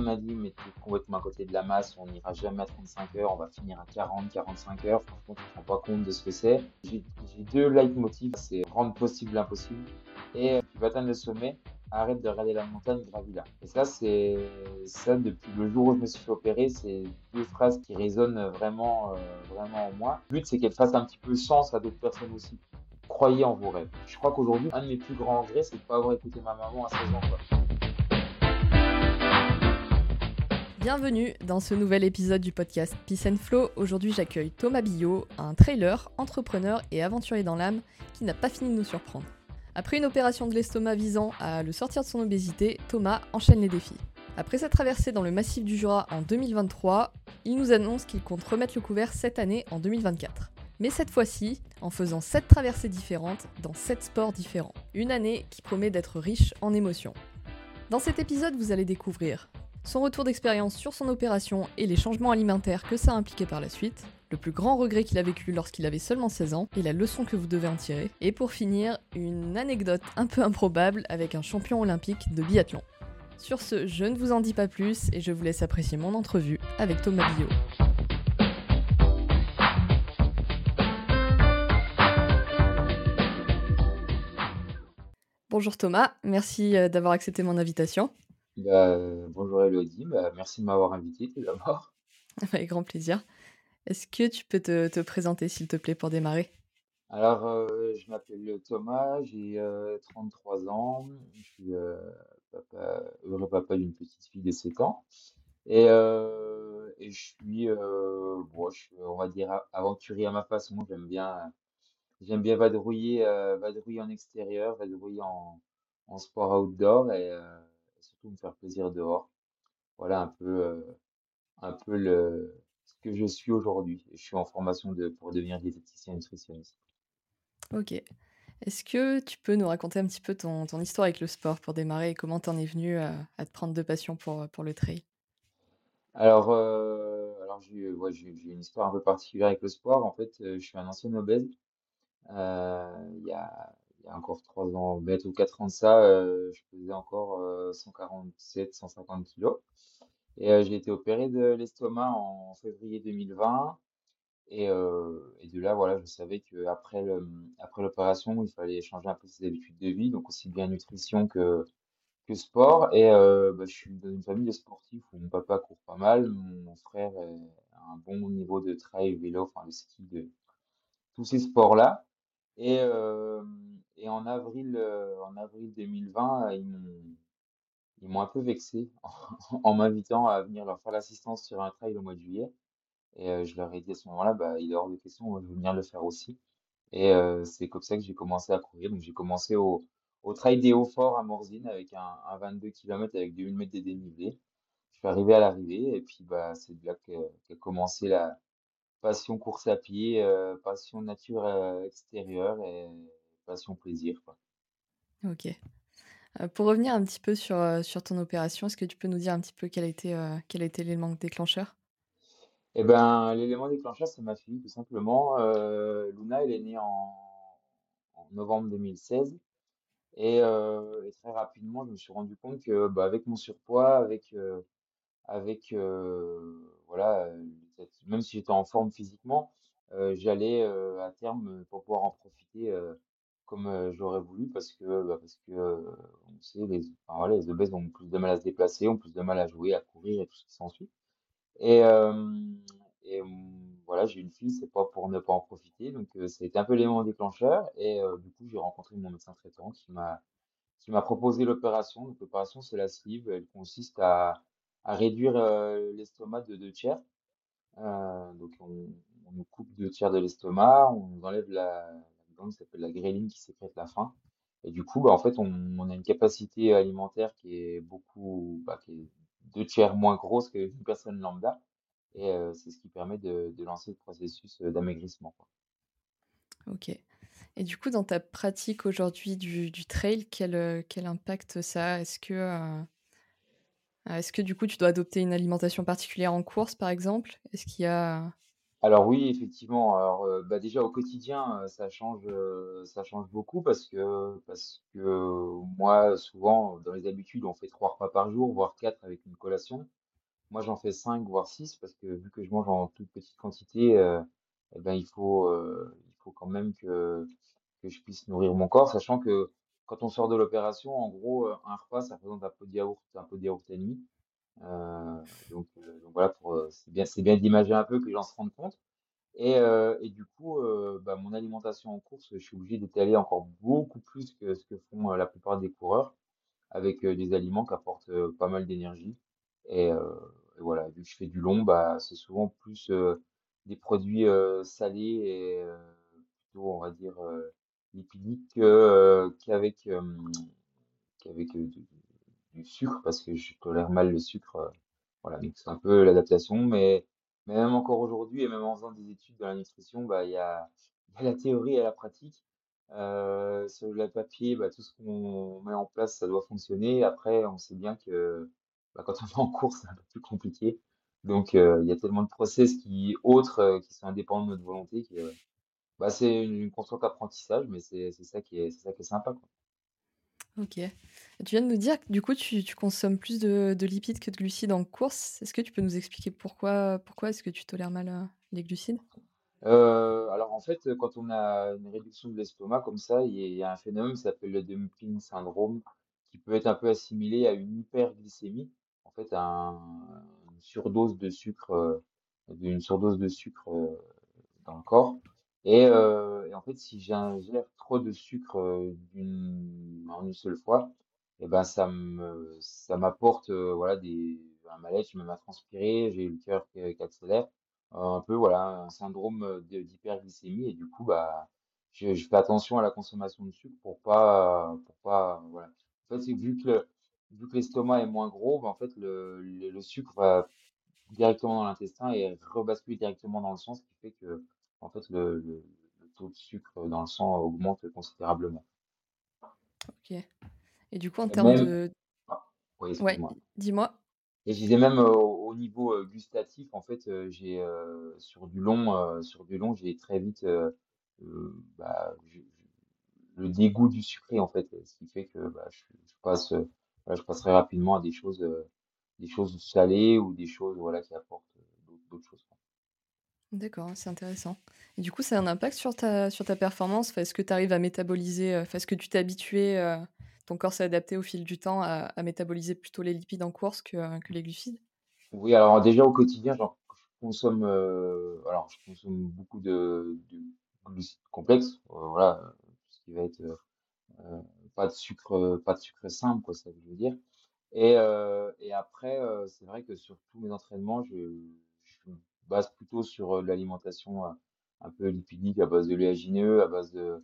m'a dit, mais tu es complètement à côté de la masse, on n'ira jamais à 35 heures, on va finir à 40, 45 heures. Franchement, tu te rends pas compte de ce que c'est. J'ai deux leitmotivs, c'est rendre possible l'impossible et tu vas atteindre le sommet, arrête de regarder la montagne, gravis-la. Et ça, c'est ça depuis le jour où je me suis fait opérer, c'est deux phrases qui résonnent vraiment, euh, vraiment en moi. Le but, c'est qu'elles fassent un petit peu sens à d'autres personnes aussi. Croyez en vos rêves. Je crois qu'aujourd'hui, un de mes plus grands regrets, c'est de ne pas avoir écouté ma maman à 16 ans. Bienvenue dans ce nouvel épisode du podcast Peace and Flow. Aujourd'hui, j'accueille Thomas Billot, un trailer, entrepreneur et aventurier dans l'âme qui n'a pas fini de nous surprendre. Après une opération de l'estomac visant à le sortir de son obésité, Thomas enchaîne les défis. Après sa traversée dans le massif du Jura en 2023, il nous annonce qu'il compte remettre le couvert cette année en 2024. Mais cette fois-ci, en faisant 7 traversées différentes dans 7 sports différents. Une année qui promet d'être riche en émotions. Dans cet épisode, vous allez découvrir son retour d'expérience sur son opération et les changements alimentaires que ça a impliqué par la suite, le plus grand regret qu'il a vécu lorsqu'il avait seulement 16 ans et la leçon que vous devez en tirer, et pour finir, une anecdote un peu improbable avec un champion olympique de biathlon. Sur ce, je ne vous en dis pas plus et je vous laisse apprécier mon entrevue avec Thomas Billot. Bonjour Thomas, merci euh, d'avoir accepté mon invitation. Bah, bonjour Elodie, bah, merci de m'avoir invité tout d'abord. Avec grand plaisir. Est-ce que tu peux te, présenter s'il te plaît pour démarrer? Alors, euh, je m'appelle Thomas, j'ai 33 euh, ans, je suis euh, heureux papa d'une petite fille de 7 ans. Et, et je suis, bon, je on va dire, aventurier à ma façon. J'aime bien, j'aime bien vadrouiller, vadrouiller en extérieur, vadrouiller en, en sport outdoor et, surtout me faire plaisir dehors. Voilà un peu, euh, un peu le, ce que je suis aujourd'hui. Je suis en formation de, pour devenir diététicien nutritionniste. Ok. Est-ce que tu peux nous raconter un petit peu ton, ton histoire avec le sport pour démarrer et comment tu en es venu à, à, te prendre de passion pour, pour le trail? Alors, euh, alors j'ai une histoire un peu particulière avec le sport. En fait, euh, je suis un ancien obèse. il y a, il y a encore trois ans, bête ou quatre ans de ça, euh, je pesais encore 147, 150 kilos. Et euh, j'ai été opéré de l'estomac en février 2020. Et, euh, et, de là, voilà, je savais qu'après après l'opération, il fallait changer un peu ses habitudes de vie, donc aussi bien nutrition que, que sport. Et bah, je suis dans une famille de sportifs où mon papa court pas mal, mon, frère a un bon niveau de trail, vélo, enfin de ski, de tous ces sports-là. Et, et en avril, euh, en avril 2020, ils m'ont, ils m'ont un peu vexé en, m'invitant à venir leur faire l'assistance sur un trail au mois de juillet. Et euh, je leur ai dit à ce moment-là, bah, il est hors de question, je veux venir le faire aussi. Et euh, c'est comme ça que j'ai commencé à courir. Donc j'ai commencé au, au trail des Hauts-Forts à Morzine avec un, un 22 km avec 2000 mètres de dénivelé. Je suis arrivé à l'arrivée et puis bah, c'est là qu'a commencé la passion course à pied, passion nature extérieure passion plaisir. Quoi. Ok. Euh, pour revenir un petit peu sur, euh, sur ton opération, est-ce que tu peux nous dire un petit peu quel a été, euh, quel a été l'élément déclencheur? Eh ben, l'élément déclencheur, c'est ma fille, tout simplement. Luna, elle est née en, novembre 2016. Et, et, très rapidement, je me suis rendu compte que bah, avec mon surpoids, avec, avec voilà, même si j'étais en forme physiquement, j'allais à terme, pour pouvoir en profiter, comme j'aurais voulu parce que, bah, parce que on sait, les, voilà, les obèses ont plus de mal à se déplacer, ont plus de mal à jouer, à courir et tout ce qui s'ensuit. Et, et voilà, j'ai une fille, c'est pas pour ne pas en profiter. Donc, ça a été un peu l'élément déclencheur. Et du coup, j'ai rencontré mon médecin traitant qui m'a qui m'a proposé l'opération. L'opération, c'est la sleeve. Elle consiste à, à réduire l'estomac de deux tiers. donc, on, on nous coupe deux tiers de l'estomac, on nous enlève la, qui s'appelle la gréline qui sécrète la faim. Et du coup, bah, en fait, on, a une capacité alimentaire qui est beaucoup, bah, qui est deux tiers moins grosse qu'une personne lambda. Et euh, c'est ce qui permet de, lancer le processus euh, d'amaigrissement. Ok. Et du coup, dans ta pratique aujourd'hui du, trail, quel, euh, quel impact ça a? Est-ce que, est-ce que du coup, tu dois adopter une alimentation particulière en course, par exemple? Est-ce qu'il y a Alors oui, effectivement. Alors euh, bah déjà au quotidien, euh, ça change, euh, ça change beaucoup parce que parce que moi, souvent dans les habitudes, on fait trois repas par jour, voire quatre avec une collation. Moi, j'en fais cinq, voire six parce que vu que je mange en toute petite quantité, eh ben il faut il faut quand même que que je puisse nourrir mon corps, sachant que quand on sort de l'opération, en gros, un repas, ça représente un pot de yaourt, un pot de yaourt et. Euh, donc, euh, donc voilà, euh, c'est bien, bien d'imager un peu que les gens se rendent compte. Et, du coup, bah, mon alimentation en course, je suis obligé d'étaler encore beaucoup plus que ce que font la plupart des coureurs, avec des aliments qui apportent pas mal d'énergie. Et, voilà, vu que je fais du long, bah, c'est souvent plus des produits salés et plutôt, on va dire, euh, qu'avec euh, du, sucre, parce que je tolère mal le sucre. euh, voilà, donc c'est un peu l'adaptation, mais, même encore aujourd'hui, et même en faisant des études dans la nutrition, bah, il y a, il y a la théorie et la pratique. Euh, sur le papier, bah, tout ce qu'on met en place, ça doit fonctionner. Après, on sait bien que bah, quand on est en cours, c'est un peu plus compliqué. Donc, euh, il y a tellement de process qui, autres, euh, qui sont indépendants de notre volonté, que bah, c'est une, une constante apprentissage, mais c'est ça qui est, c'est ça qui est sympa, quoi. Ok. Tu viens de nous dire que du coup, tu, consommes plus de, de lipides que de glucides en course. Est-ce que tu peux nous expliquer pourquoi, pourquoi est-ce que tu tolères mal euh, les glucides? Euh, alors en fait, quand on a une réduction de l'estomac comme ça, il y a un phénomène qui s'appelle le dumping syndrome, qui peut être un peu assimilé à une hyperglycémie, en fait, à un- une surdose de sucre, d'une surdose de sucre euh, dans le corps. Et, euh, et en fait, si j'ingère trop de sucre euh, d'une, en une seule fois, et ben ça me, ça m'apporte euh, voilà des, un malaise, je me mets à transpirer, j'ai le cœur qui, qui accélère, un peu voilà un syndrome de- d'hyperglycémie et du coup bah je, je fais attention à la consommation de sucre pour pas pour pas voilà. En fait, c'est vu que le- vu que l'estomac est moins gros, bah, en fait le, le, le sucre va directement dans l'intestin et rebascule directement dans le sang, ce qui fait que en fait le, le, le taux de sucre dans le sang augmente considérablement. Ok. Et du coup, en Et termes même, de... ah, oui, Ouais, excuse-moi. dis-moi. Et je disais même euh, au, au niveau euh, gustatif, en fait, euh, j'ai euh, sur du long, euh, sur du long, j'ai très vite euh, euh, bah, je- je- le dégoût du sucré en fait, ce qui fait que bah, je, je passe, euh, voilà, je passerai rapidement à des choses, euh, des choses salées ou des choses voilà qui apportent euh, d'autres d'autres choses. D'accord, c'est intéressant. Et du coup, ça a un impact sur ta, sur ta performance? Est-ce que tu arrives à métaboliser, euh, est-ce que tu t'es habitué, euh, ton corps s'est adapté au fil du temps à, à métaboliser plutôt les lipides en course que, euh, que les glucides? Oui, alors déjà au quotidien, genre, je consomme, alors je consomme beaucoup de, de glucides complexes, voilà, ce qui va être pas de sucre, pas de sucre simple, quoi, ça veut dire. Et, et après, c'est vrai que sur tous mes entraînements, je, base plutôt sur l'alimentation un peu lipidique, à base de léagineux, à base de,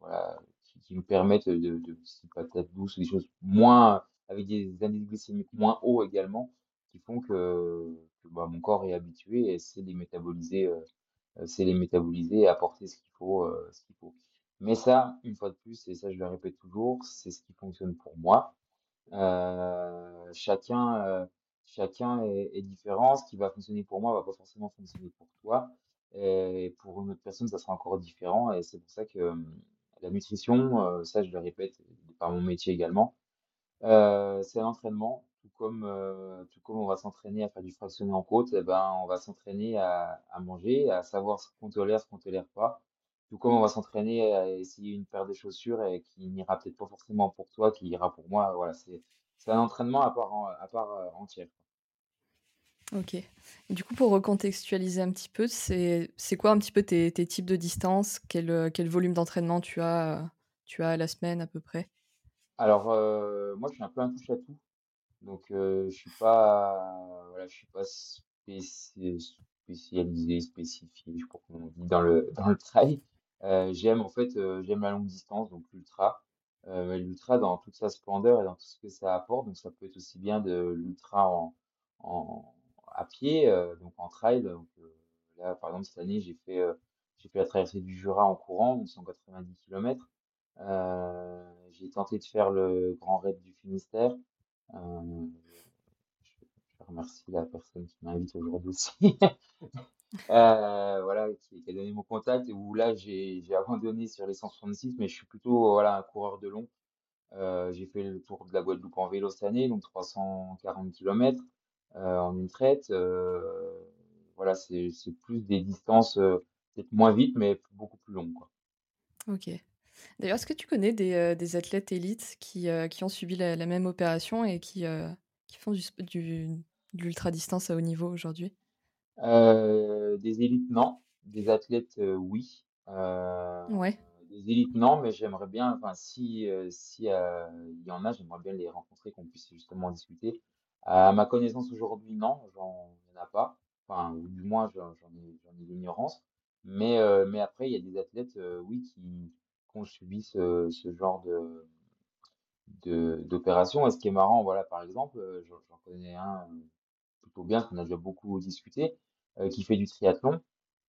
voilà, qui, qui me permettent de, de, de patates douces, des choses moins, avec des indices glycémiques moins hauts également, qui font que, que, bah, mon corps est habitué et sait les métaboliser, euh, c'est les métaboliser et apporter ce qu'il faut, euh, ce qu'il faut. Mais ça, une fois de plus, et ça je le répète toujours, c'est ce qui fonctionne pour moi. Euh, chacun, chacun est, différent. Ce qui va fonctionner pour moi va pas forcément fonctionner pour toi. Et pour une autre personne, ça sera encore différent. Et c'est pour ça que euh, la nutrition, euh, ça je le répète par mon métier également, euh, c'est un entraînement, tout comme, euh, tout comme on va s'entraîner à faire du fractionné en côte, eh ben, on va s'entraîner à, à manger, à savoir ce qu'on tolère, ce qu'on tolère pas. Tout comme on va s'entraîner à essayer une paire de chaussures et qui n'ira peut-être pas forcément pour toi, qui ira pour moi. Voilà, c'est, c'est un entraînement à part, en- à part euh, entière. Ok. Et du coup, pour recontextualiser un petit peu, c'est c'est quoi un petit peu tes, tes types de distance? Quel, euh, quel volume d'entraînement tu as, euh, tu as à la semaine à peu près? Alors, euh, moi, je suis un peu un touche-à-tout. Donc, euh, je suis pas, voilà, je suis pas spéci- spécialisé, spécifié, je sais pas comment on dit, dans le, dans le trail. Euh, j'aime, en fait, euh, j'aime la longue distance, donc l'ultra. Euh, l'ultra dans toute sa splendeur et dans tout ce que ça apporte. Donc, ça peut être aussi bien de l'ultra en, en, à pied, euh, donc en trail. Donc, euh, là, par exemple, cette année, j'ai fait, euh, j'ai fait la traversée du Jura en courant, donc 190 km. Euh, j'ai tenté de faire le Grand Raid du Finistère. Euh, je remercie la personne qui m'invite aujourd'hui aussi. Euh, voilà, qui, a donné mon contact, où là j'ai abandonné sur les 166, mais je suis plutôt voilà, un coureur de long. Euh, j'ai fait le tour de la Guadeloupe en vélo cette année, donc 340 km en une traite. Euh, voilà, c'est plus des distances euh, peut-être moins vite, mais beaucoup plus longues. Ok. D'ailleurs, est-ce que tu connais des, euh, des athlètes élites qui, euh, qui ont subi la, même opération et qui, euh, qui font du, du, de l'ultra-distance à haut niveau aujourd'hui? Euh, des élites, non. Des athlètes, euh, oui. Euh, Ouais, des élites, non, mais j'aimerais bien, enfin, si, euh, si euh, il y en a, j'aimerais bien les rencontrer, qu'on puisse justement discuter. À ma connaissance aujourd'hui, non, j'en, il y en a pas. Enfin, ou du moins, j'en j'en ai, j'en ai l'ignorance. Mais, euh, mais après, il y a des athlètes, euh, oui, qui, qui ont subi ce, ce genre de, de, d'opération. Et ce qui est marrant, voilà, par exemple, euh, j'en j'en connais un plutôt bien, qu'on a déjà beaucoup discuté, euh, qui fait du triathlon.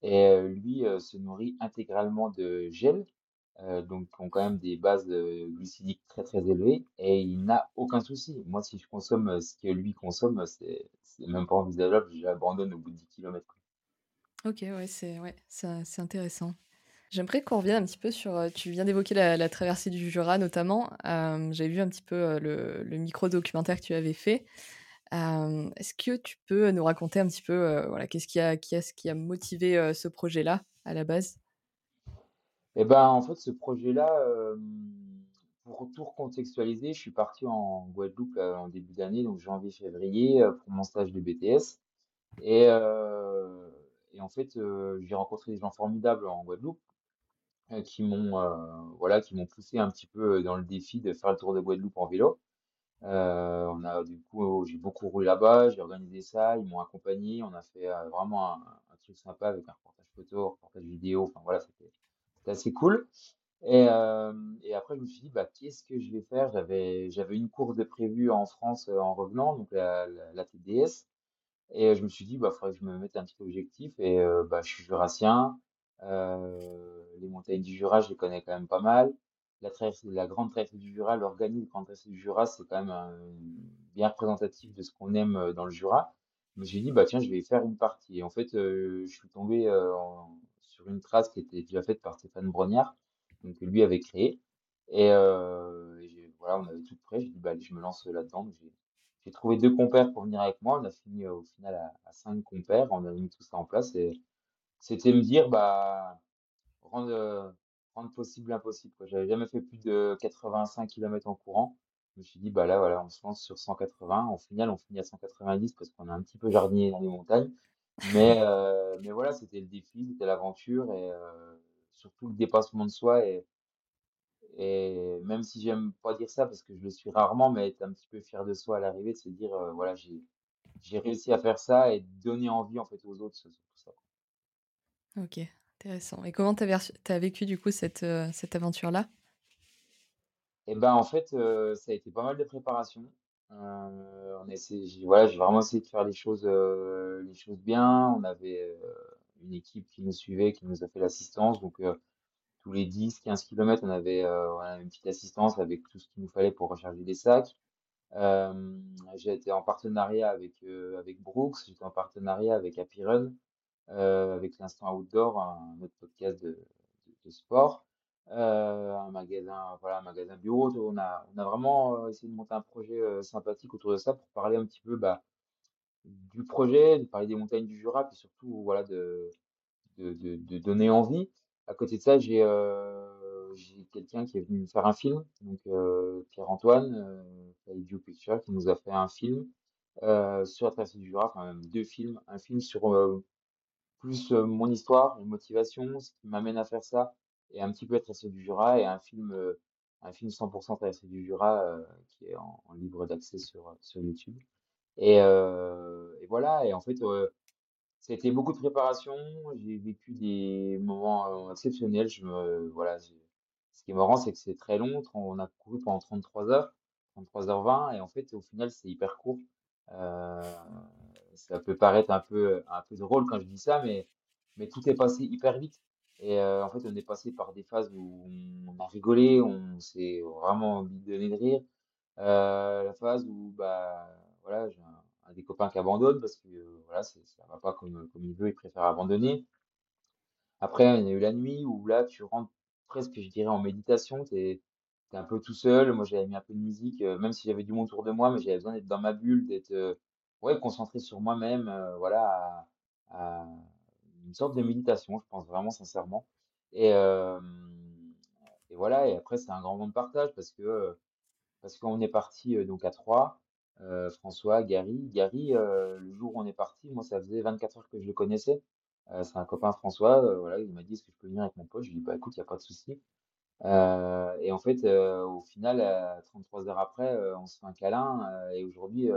Et euh, lui euh, se nourrit intégralement de gel, donc qui ont quand même des bases glucidiques très très élevées, et il n'a aucun souci. Moi, si je consomme ce que lui consomme, c'est même pas envisageable, j'abandonne au bout de 10 km. ok, ouais, c'est ouais, c'est intéressant. J'aimerais qu'on revienne un petit peu sur. Tu viens d'évoquer la, traversée du Jura notamment. Euh, J'avais vu un petit peu le micro-documentaire que tu avais fait. Est-ce que tu peux nous raconter un petit peu voilà, qu'est-ce qui a, qui qui a motivé ce projet-là à la base? Et ben, en fait, ce projet-là, pour tout recontextualiser, je suis parti en Guadeloupe en début d'année, donc janvier-février, pour mon stage de BTS. Et, en fait, j'ai rencontré des gens formidables en Guadeloupe qui m'ont voilà, qui m'ont poussé un petit peu dans le défi de faire le tour de Guadeloupe en vélo. Euh, on a du coup, j'ai beaucoup roulé là-bas, j'ai organisé ça, ils m'ont accompagné, on a fait euh, vraiment un, truc sympa avec un reportage photo, un reportage vidéo, enfin voilà, c'était assez cool. Et, euh, et après, je me suis dit, bah, qu'est-ce que je vais faire? J'avais une course de prévue en France euh, en revenant, donc la, la, la TDS. Et je me suis dit, bah, faudrait que je me mette un petit objectif. Et euh, bah, je suis jurassien. Les montagnes du Jura, je les connais quand même pas mal. La la grande traversée du Jura, l'organisme grande traversée du Jura, c'est quand même un- bien représentatif de ce qu'on aime euh, dans le Jura. Je me suis dit, bah tiens, je vais faire une partie. Et en fait, euh, je suis tombé euh, en- sur une trace qui était déjà faite par Stéphane Brognard, donc que lui avait créé. Et, euh, et voilà, on avait tout prêt. J'ai dit, bah allez, je me lance là-dedans. J'ai trouvé deux compères pour venir avec moi. On a fini euh, au final à, cinq compères. On a mis tout ça en place. Et c'était me dire, bah, rendre, euh, rendre possible l'impossible. J'avais jamais fait plus de 85 km en courant. Je me suis dit, bah là, voilà, on se lance sur 180. Au final, on finit à 190 parce qu'on a un petit peu jardinier dans les montagnes. Mais, euh, mais voilà, c'était le défi, c'était l'aventure et euh, surtout le dépassement de soi. Et, et même si j'aime pas dire ça parce que je le suis rarement, mais être un petit peu fier de soi à l'arrivée, de se dire, euh, voilà, j'ai, j'ai réussi à faire ça et donner envie en fait aux autres tout ça. Ok, intéressant. Et comment vers- t'as vécu du coup cette, euh, cette aventure-là? Et ben en fait, euh, ça a été pas mal de préparation. Euh, on a essayé, j'ai- voilà, j'ai vraiment essayé de faire les choses, les choses bien. On avait une équipe qui nous suivait, qui nous a fait l'assistance. Donc tous les 10-15 kilomètres, on avait, voilà, une petite assistance avec tout ce qu'il nous fallait pour recharger les sacs. J'ai été en partenariat avec, avec Brooks, j'étais en partenariat avec Happy Run, avec l'Instant Outdoor, un autre podcast de, de, de sport, euh, un magasin, voilà, un magasin bureau. On a, on a vraiment euh, essayé de monter un projet euh, sympathique autour de ça pour parler un petit peu bah, du projet, de parler des montagnes du Jura, puis surtout voilà, de, de, de, de donner envie. À côté de ça, j'ai euh, quelqu'un qui est venu me faire un film, donc euh, Pierre-Antoine, euh, qui nous a fait un film euh, sur la traversée du Jura, enfin deux films, un film sur euh, plus mon histoire, mes motivations, ce qui m'amène à faire ça, et un petit peu la traversée du Jura, et un film, un film 100% traversée du Jura qui est en, libre d'accès sur, sur YouTube. Et, voilà, et en fait, ça a été beaucoup de préparation. J'ai vécu des moments exceptionnels. Je me, voilà, ce qui est marrant, c'est que c'est très long. On a couru pendant 33 heures, 33h20, et en fait, au final, c'est hyper court. Ça peut paraître un peu, un peu drôle quand je dis ça, mais, mais tout est passé hyper vite. Et euh, en fait, on est passé par des phases où on a rigolé, on s'est vraiment donné de rire. Euh, la phase où, bah, voilà, j'ai un, des copains qui abandonne parce que euh, voilà, ça va pas comme, comme il veut, il préfère abandonner. Après, il y a eu la nuit où là, tu rentres presque, je dirais, en méditation. T'es, t'es un peu tout seul. Moi, j'avais mis un peu de musique, même si j'avais du monde autour de moi, mais j'avais besoin d'être dans ma bulle, d'être ouais, concentré sur moi-même, euh, voilà, à, une sorte de méditation, je pense vraiment sincèrement. Et, et voilà, et après, c'est un grand moment de partage parce que parce qu'on est parti donc à trois, euh, François, Gary. Gary, le jour où on est parti, moi, ça faisait 24 heures que je le connaissais. Euh, c'est un copain François, voilà, il m'a dit est-ce que je peux venir avec mon pote? Je lui ai dit bah écoute, il n'y a pas de souci. Et en fait, au final, euh, 33 heures après, on se fait un câlin. et aujourd'hui,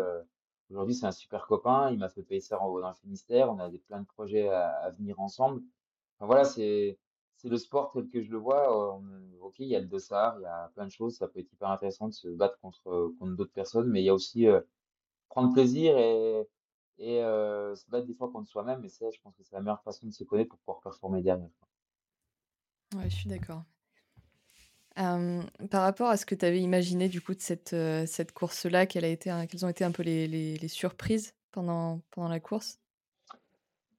aujourd'hui, c'est un super copain. Il m'a fait payer ça en haut dans le Finistère. On a des plein de projets à, venir ensemble. Enfin, voilà, c'est le sport tel que je le vois. ok, il y a le dossard, il y a plein de choses. Ça peut être hyper intéressant de se battre contre contre d'autres personnes, mais il y a aussi euh, prendre plaisir et et euh, se battre des fois contre soi-même. Et ça, je pense que c'est la meilleure façon de se connaître pour pouvoir performer derrière. Ouais, je suis d'accord. Euh, par rapport à ce que tu avais imaginé du coup de cette, euh, cette course-là, quelles, ont été un peu les, les- surprises pendant, pendant la course?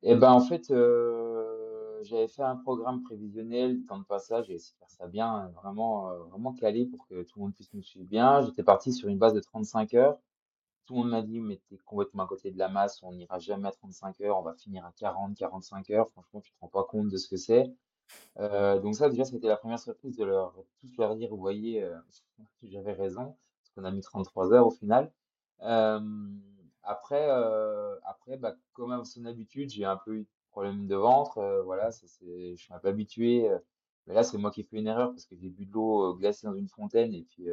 Et ben en fait, euh, j'avais fait un programme prévisionnel, temps de passage, j'ai essayé de faire ça bien, vraiment, vraiment calé pour que tout le monde puisse nous suivre bien. J'étais parti sur une base de 35 heures. Tout le monde m'a dit, mais t'es complètement à côté de la masse, on n'ira jamais à 35 heures, on va finir à 40, 45 heures. Franchement, tu te rends pas compte de ce que c'est. Euh, donc ça, déjà, c'était la première surprise de leur tous leur dire, vous voyez, euh, j'avais raison, parce qu'on a mis 33 heures au final. Euh, après, après, bah, comme à son habitude, j'ai un peu eu de problème de ventre. voilà, je suis un peu habitué. mais là, c'est moi qui ai fait une erreur parce que j'ai bu de l'eau glacée dans une fontaine et puis,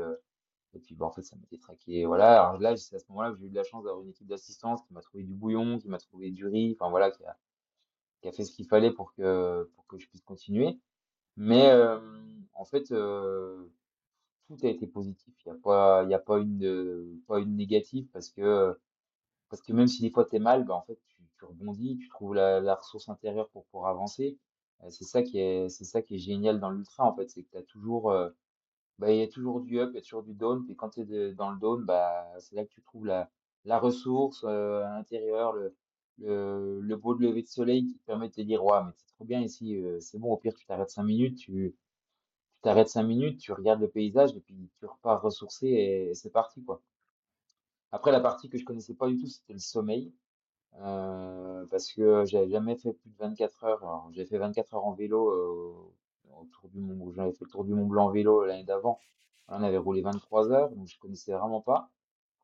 et puis bah, en fait, ça m'était traqué. Voilà, alors là, c'est à ce moment-là que j'ai eu de la chance d'avoir une équipe d'assistance qui m'a trouvé du bouillon, qui m'a trouvé du riz, enfin voilà, qui a, qui a fait ce qu'il fallait pour que, pour que je puisse continuer. Mais euh, en fait, euh, tout a été positif. Il n'y a pas, y a pas une, pas une négative parce que, parce que même si des fois t'es mal, bah, en fait, tu, tu rebondis, tu trouves la, la ressource intérieure pour, pour avancer. Euh, c'est ça qui est, c'est ça qui est génial dans l'ultra, en fait. C'est que t'as toujours, euh, bah, il y a toujours du up, il y a toujours du down. Puis quand tu es dans le down, bah, c'est là que tu trouves la, la ressource euh, intérieure, le, le, beau lever de soleil qui te permet de te dire, ouais, mais c'est trop bien ici, euh, c'est bon, au pire, tu t'arrêtes cinq minutes, tu t'arrêtes cinq minutes, tu regardes le paysage et puis tu repars ressourcé et, c'est parti, quoi. Après, la partie que je connaissais pas du tout, c'était le sommeil. euh, parce que j'avais jamais fait plus de 24 heures. J'ai fait 24 heures en vélo euh, autour du Mont, j'avais fait le tour du Mont Blanc en vélo l'année d'avant. On avait roulé 23 heures, donc je connaissais vraiment pas.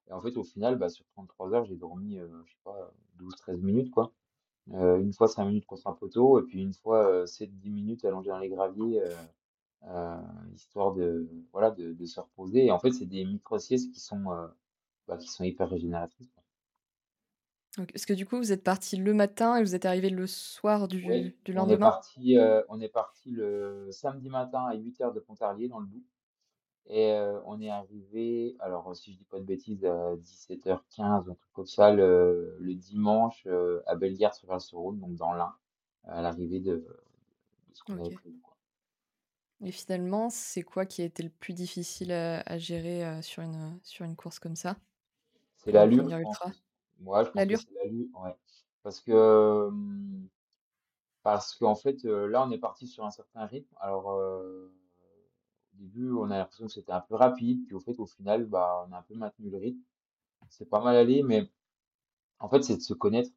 Et en fait, au final, bah, sur 33 heures, j'ai dormi, euh, je sais pas, 12-13 minutes, quoi. Euh, une fois 5 minutes contre un poteau, et puis une fois euh, 7-10 minutes allongé dans les graviers, euh, euh, histoire de, voilà, de, de se reposer. Et en fait, c'est des micro-siestes qui sont, euh, bah, qui sont hyper régénératrices. quoi. Donc, Parce que du coup, vous êtes parti le matin et vous êtes arrivé le soir Oui, du, du on est lendemain? parti, euh, on est parti le samedi matin à 8 heures de Pontarlier dans le Doubs. Et on est arrivé, alors si je dis pas de bêtises, à 17h15, un truc comme ça, le, le dimanche à Bellegarde sur sur rhône donc dans l'Ain, à l'arrivée de, de ce qu'on avait Ok. prévu. quoi. Et finalement, c'est quoi qui a été le plus difficile à, à gérer sur une, sur une course comme ça, C'est pour une l'allure, je première pense. ultra? que- Moi, je pense que L'allure? c'est l'allure, ouais. Parce que, hum, parce qu'en fait, là, on est parti sur un certain rythme. Alors, au début, on a l'impression que c'était un peu rapide, puis au fait, au final, bah, on a un peu maintenu le rythme. C'est pas mal allé, mais En fait, c'est de se connaître.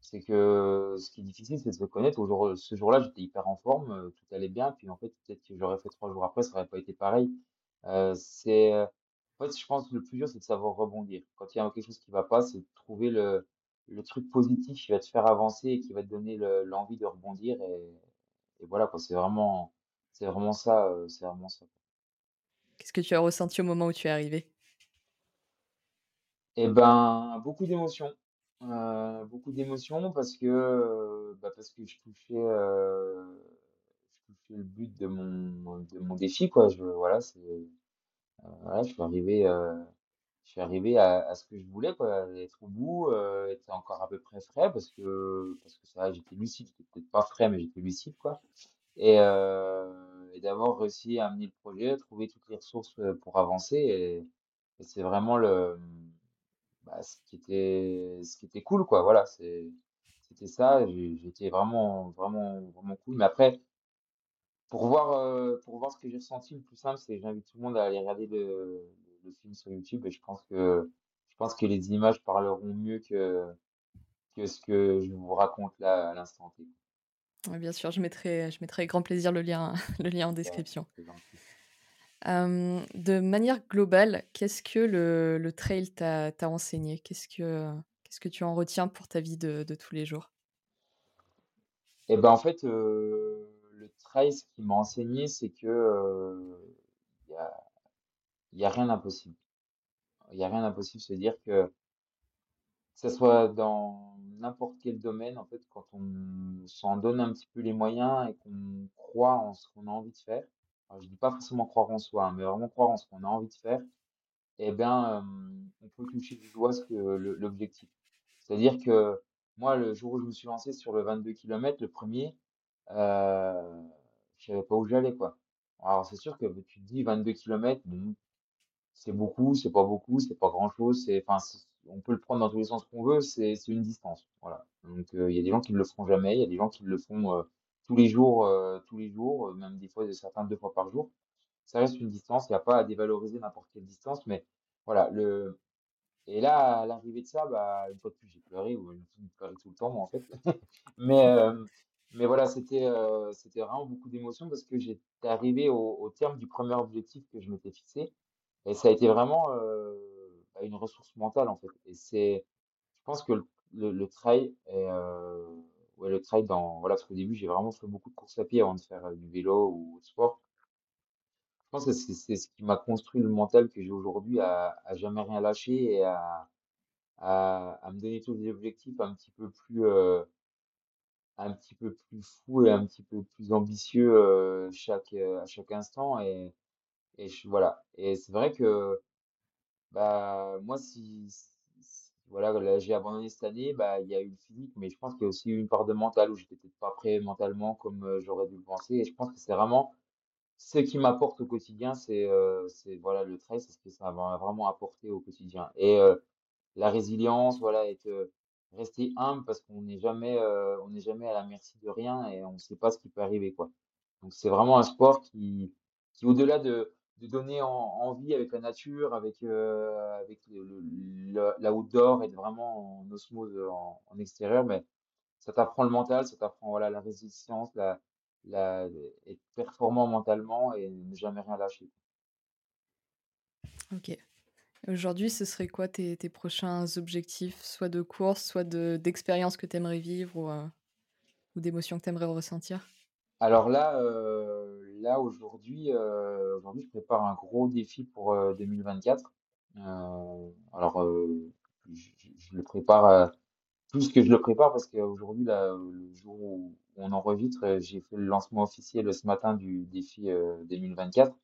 C'est que ce qui est difficile, c'est de se connaître. Au jour, ce jour-là, j'étais hyper en forme, euh, tout allait bien. Puis en fait, peut-être que j'aurais fait trois jours après, ça aurait pas été pareil. Euh, c'est, euh, en fait, je pense que le plus dur, c'est de savoir rebondir. Quand il y a quelque chose qui va pas, c'est de trouver le, le truc positif qui va te faire avancer et qui va te donner le- l'envie de rebondir. Et, et voilà, quoi. C'est vraiment, c'est vraiment ça, euh, c'est vraiment ça. Qu'est-ce que tu as ressenti au moment où tu es arrivé? Eh ben, beaucoup d'émotions. Euh, beaucoup d'émotions parce que, euh, bah parce que je touchais, je touchais le but de mon, de mon défi, quoi. Je, voilà, c'est, voilà, je suis arrivé, je suis arrivé à, à ce que je voulais, quoi, être au bout, euh, être encore à peu près frais parce que, parce que ça, j'étais lucide, j'étais peut-être pas frais, mais j'étais lucide, quoi. Et, euh, et d'avoir réussi à amener le projet, trouver toutes les ressources pour avancer et, c'est vraiment le, bah, ce qui était, ce qui était cool, quoi. Voilà, c'était ça. J'étais vraiment, vraiment, vraiment cool. Mais après, pour voir, pour voir ce que j'ai ressenti, le plus simple, c'est que j'invite tout le monde à aller regarder le, le film sur YouTube. Et je pense que, je pense que les images parleront mieux que, que ce que je vous raconte là à l'instant. Bien sûr, je mettrai, je mettrai avec grand plaisir le lien, le lien en description. Euh, de manière globale, qu'est-ce que le, le trail t'a enseigné? Qu'est-ce que, tu en retiens pour ta vie de, de tous les jours? Et ben en fait, euh, le trail, ce qui m'a enseigné, c'est que euh, il y a, y a rien d'impossible. Il y a rien d'impossible. C'est-à-dire que que ce soit dans n'importe quel domaine, en fait, quand on s'en donne un petit peu les moyens et qu'on croit en ce qu'on a envie de faire, je dis pas forcément croire en soi, hein, mais vraiment croire en ce qu'on a envie de faire, eh bien, on peut toucher du doigt l'objectif. C'est-à-dire que moi, le jour où je me suis lancé sur le 22 km, le premier, euh, je savais pas où j'allais, quoi. Alors, c'est sûr que tu te dis 22 km, c'est beaucoup, c'est pas beaucoup, c'est pas grand-chose, c'est, enfin, c'est- on peut le prendre dans tous les sens qu'on veut, c'est une distance, voilà. Donc, euh, il y a des gens qui ne le feront jamais, il y a des gens qui le font euh, tous les jours, euh, tous les jours, même des fois, certains deux fois par jour. Ça reste une distance, il n'y a pas à dévaloriser n'importe quelle distance, mais voilà, le, et là, à l'arrivée de ça, bah, une fois de plus, j'ai pleuré, ou je pleure tout le temps, moi, en fait. Mais, mais voilà, c'était vraiment beaucoup d'émotions parce que j'étais arrivé au, terme du premier objectif que je m'étais fixé. Et ça a été vraiment bah, une ressource mentale, en fait. Et c'est, je pense que le, le, le trail est, euh, ouais, le trail dans, voilà, parce qu'au début, j'ai vraiment fait beaucoup de courses à pied avant de faire euh, du vélo ou autre sport. Je pense que c'est c'est ce qui m'a construit le mental que j'ai aujourd'hui à, à jamais rien lâcher et à, à, à me donner tous des objectifs un petit peu plus, euh, un petit peu plus fous et un petit peu plus ambitieux euh, chaque, euh, à chaque instant. Et, et je, voilà. Et c'est vrai que bah, moi, si, voilà, là, j'ai abandonné cette année, bah, il y a eu le physique, mais je pense qu'il y a aussi eu une part de mental où j'étais peut-être pas prêt mentalement comme j'aurais dû le penser. Et je pense que c'est vraiment ce qui m'apporte au quotidien, c'est euh, c'est voilà le trail, c'est ce que ça va vraiment apporter au quotidien. Et euh, la résilience, voilà, être euh, rester humble parce qu'on n'est jamais euh, on n'est jamais à la merci de rien et on ne sait pas ce qui peut arriver quoi. Donc c'est vraiment un sport qui qui au-delà de de donner en, envie avec la nature, avec euh, avec le, le, le- la outdoor et de vraiment en osmose en, en extérieur, mais ça t'apprend le mental, ça t'apprend voilà la résistance, la la être performant mentalement et ne jamais rien lâcher. Ok. Aujourd'hui, ce serait quoi tes, tes prochains objectifs, soit de course, soit de d'expérience que tu aimerais vivre ou, euh, ou d'émotions que tu aimerais ressentir? Alors là, euh, là aujourd'hui, euh, aujourd'hui, je prépare un gros défi pour euh, 2024. Euh, alors, euh, je, je- le prépare plus que je le prépare parce qu'aujourd'hui, là, le jour où on enregistre, euh, j'ai fait le lancement officiel ce matin du défi euh, 2024.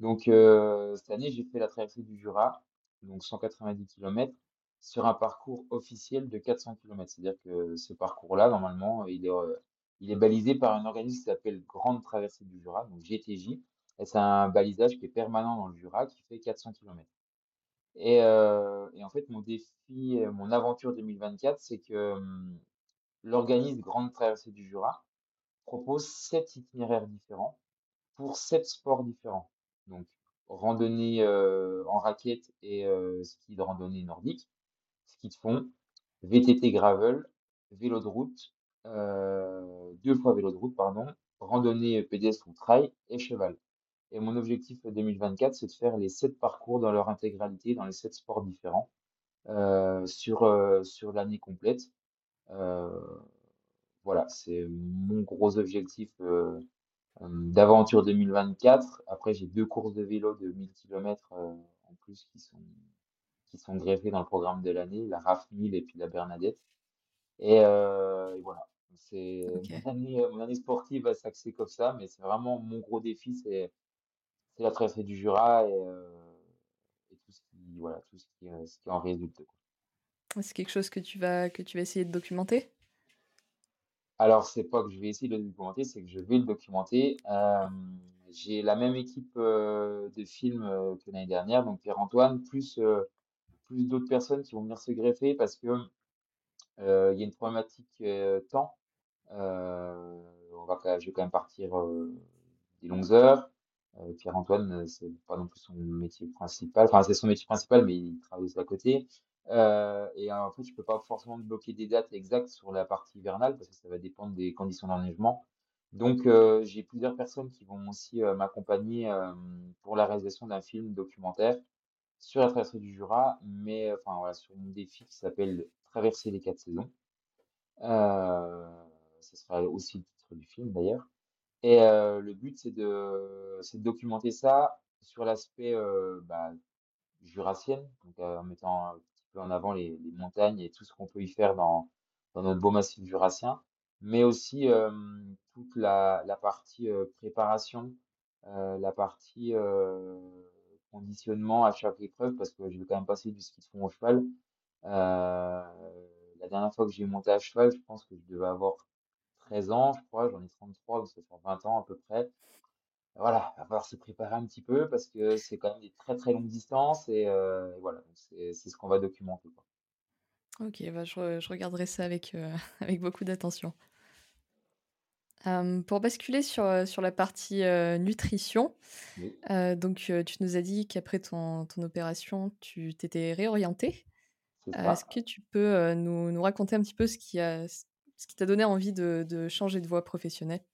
Donc, cette année, j'ai fait la traversée du Jura, donc 190 km, sur un parcours officiel de 400 km. C'est-à-dire que ce parcours-là, normalement, il est, il est balisé par un organisme qui s'appelle Grande Traversée du Jura, donc GTJ. Et c'est un balisage qui est permanent dans le Jura, qui fait 400 km. Et, euh, et en fait, mon défi, mon aventure 2024, c'est que hum, l'organisme Grande Traversée du Jura propose sept itinéraires différents pour sept sports différents. Donc, randonnée euh, en raquette et euh, ski de randonnée nordique, ski de fond, VTT gravel, vélo de route, euh, deux fois vélo de route, pardon, randonnée pédestre ou trail et cheval. Et mon objectif 2024, c'est de faire les sept parcours dans leur intégralité, dans les sept sports différents, euh, sur, euh, sur l'année complète. Euh, voilà, c'est mon gros objectif euh, d'aventure 2024. Après, j'ai deux courses de vélo de 1000 km en plus qui sont, qui sont greffées dans le programme de l'année, la RAF 1000 et puis la Bernadette. Et, euh, et voilà, c'est Ok. mon année, mon année sportive va s'axer comme ça, mais c'est vraiment mon gros défi, c'est c'est la traversée du Jura et, euh, et tout ce qui, voilà, tout ce qui, euh, ce qui en résulte. C'est quelque chose que tu vas, que tu vas essayer de documenter? Alors, c'est pas que je vais essayer de le documenter, c'est que je vais le documenter. Euh, j'ai la même équipe euh, de films euh, que l'année dernière, donc Pierre-Antoine, plus euh, plus d'autres personnes qui vont venir se greffer parce que euh, il y a une problématique euh, temps. Euh, on va, je vais quand même partir euh, des longues heures. Euh, Pierre-Antoine, c'est pas non plus son métier principal. Enfin, c'est son métier principal, mais il travaille aussi à côté. Et en fait, je peux pas forcément me bloquer des dates exactes sur la partie hivernale parce que ça va dépendre des conditions d'enneigement. Donc, j'ai plusieurs personnes qui vont aussi m'accompagner pour la réalisation d'un film documentaire sur la traversée du Jura, mais enfin sur mon défi qui s'appelle Traverser les quatre saisons. Ce sera aussi le titre du film d'ailleurs. Et euh, le but, c'est de, de documenter ça sur l'aspect euh, bah, jurassienne, donc euh, en mettant un petit peu en avant les, les montagnes et tout ce qu'on peut y faire dans, dans notre beau massif jurassien, mais aussi euh, toute la, la partie préparation, la partie conditionnement à chaque épreuve, parce que je vais quand même passer du ski de fond au cheval. La dernière fois que j'ai monté à cheval, je pense que je devais avoir 13 ans, je crois, j'en ai 33, donc ça fait 20 ans à peu près. Voilà, il va falloir se préparer un petit peu parce que c'est quand même des très très longues distances et, euh, et voilà, c'est ce qu'on va documenter, quoi. Ok, bah, je, je regarderai ça avec, euh, avec beaucoup d'attention. Euh, pour basculer sur, euh, sur la partie nutrition, Oui, donc tu nous as dit qu'après ton, ton opération, tu t'étais réorienté. est-ce que tu peux nous, nous raconter un petit peu ce qui a, ce qui t'a donné envie de, changer de voie professionnelle?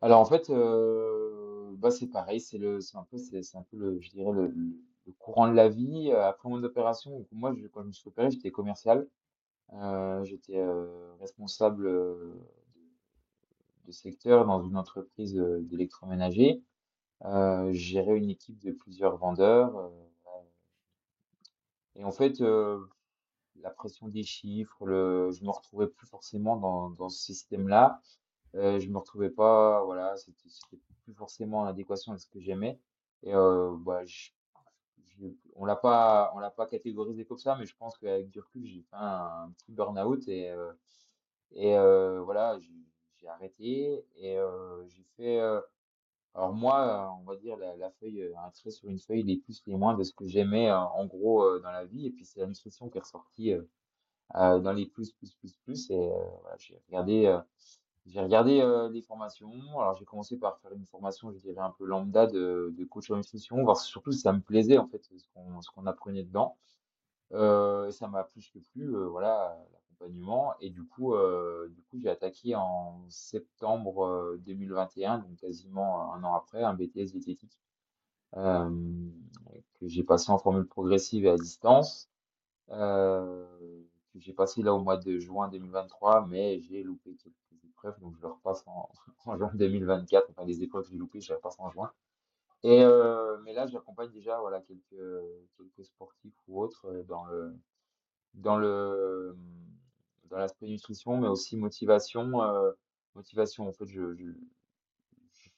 Alors en fait, euh, bah c'est pareil, c'est un un peu le, je dirais le, courant de la vie. Euh, Après mon opération, moi, quand je me suis opéré, j'étais commercial, Euh, j'étais responsable de secteur dans une entreprise d'électroménager. Gérais une équipe de plusieurs vendeurs. et en fait, la pression des chiffres, le, je me retrouvais plus forcément dans, dans ce système-là. Euh, je me retrouvais pas, voilà, c'était plus forcément en adéquation avec ce que j'aimais. Et euh, bah, je- je- on l'a pas, on l'a pas catégorisé comme ça, mais je pense qu'avec du recul, j'ai fait un, petit burn-out et euh, et euh, voilà, j'ai j'ai arrêté et euh, j'ai fait. Alors moi, euh, on va dire la, feuille, euh, un trait sur une feuille, les plus, les moins de ce que j'aimais euh, en gros dans la vie. Et puis c'est la nutrition qui est ressortie euh, dans les plus, plus, plus, plus. Et voilà, j'ai regardé, euh, j'ai regardé euh, formations. Alors j'ai commencé par faire une formation, je dirais un peu lambda de, de coach en nutrition, voir surtout si ça me plaisait en fait ce qu'on ce qu'on apprenait dedans. Euh, et ça m'a plus que plu, voilà, Et du coup, euh, coup, j'ai attaqué en septembre euh, 2021, donc quasiment un an après, un BTS diététique euh, que j'ai passé en formule progressive et à distance, euh, que j'ai passé là au mois de juin 2023, mais j'ai loupé quelques épreuves, donc je le repasse en, juin 2024. Enfin, les épreuves que j'ai loupées, je les repasse en juin. Et euh, mais là, j'accompagne déjà voilà quelques quelques sportifs ou autres euh, dans le dans le dans l'aspect nutrition, mais aussi motivation. motivation, en fait, je, je,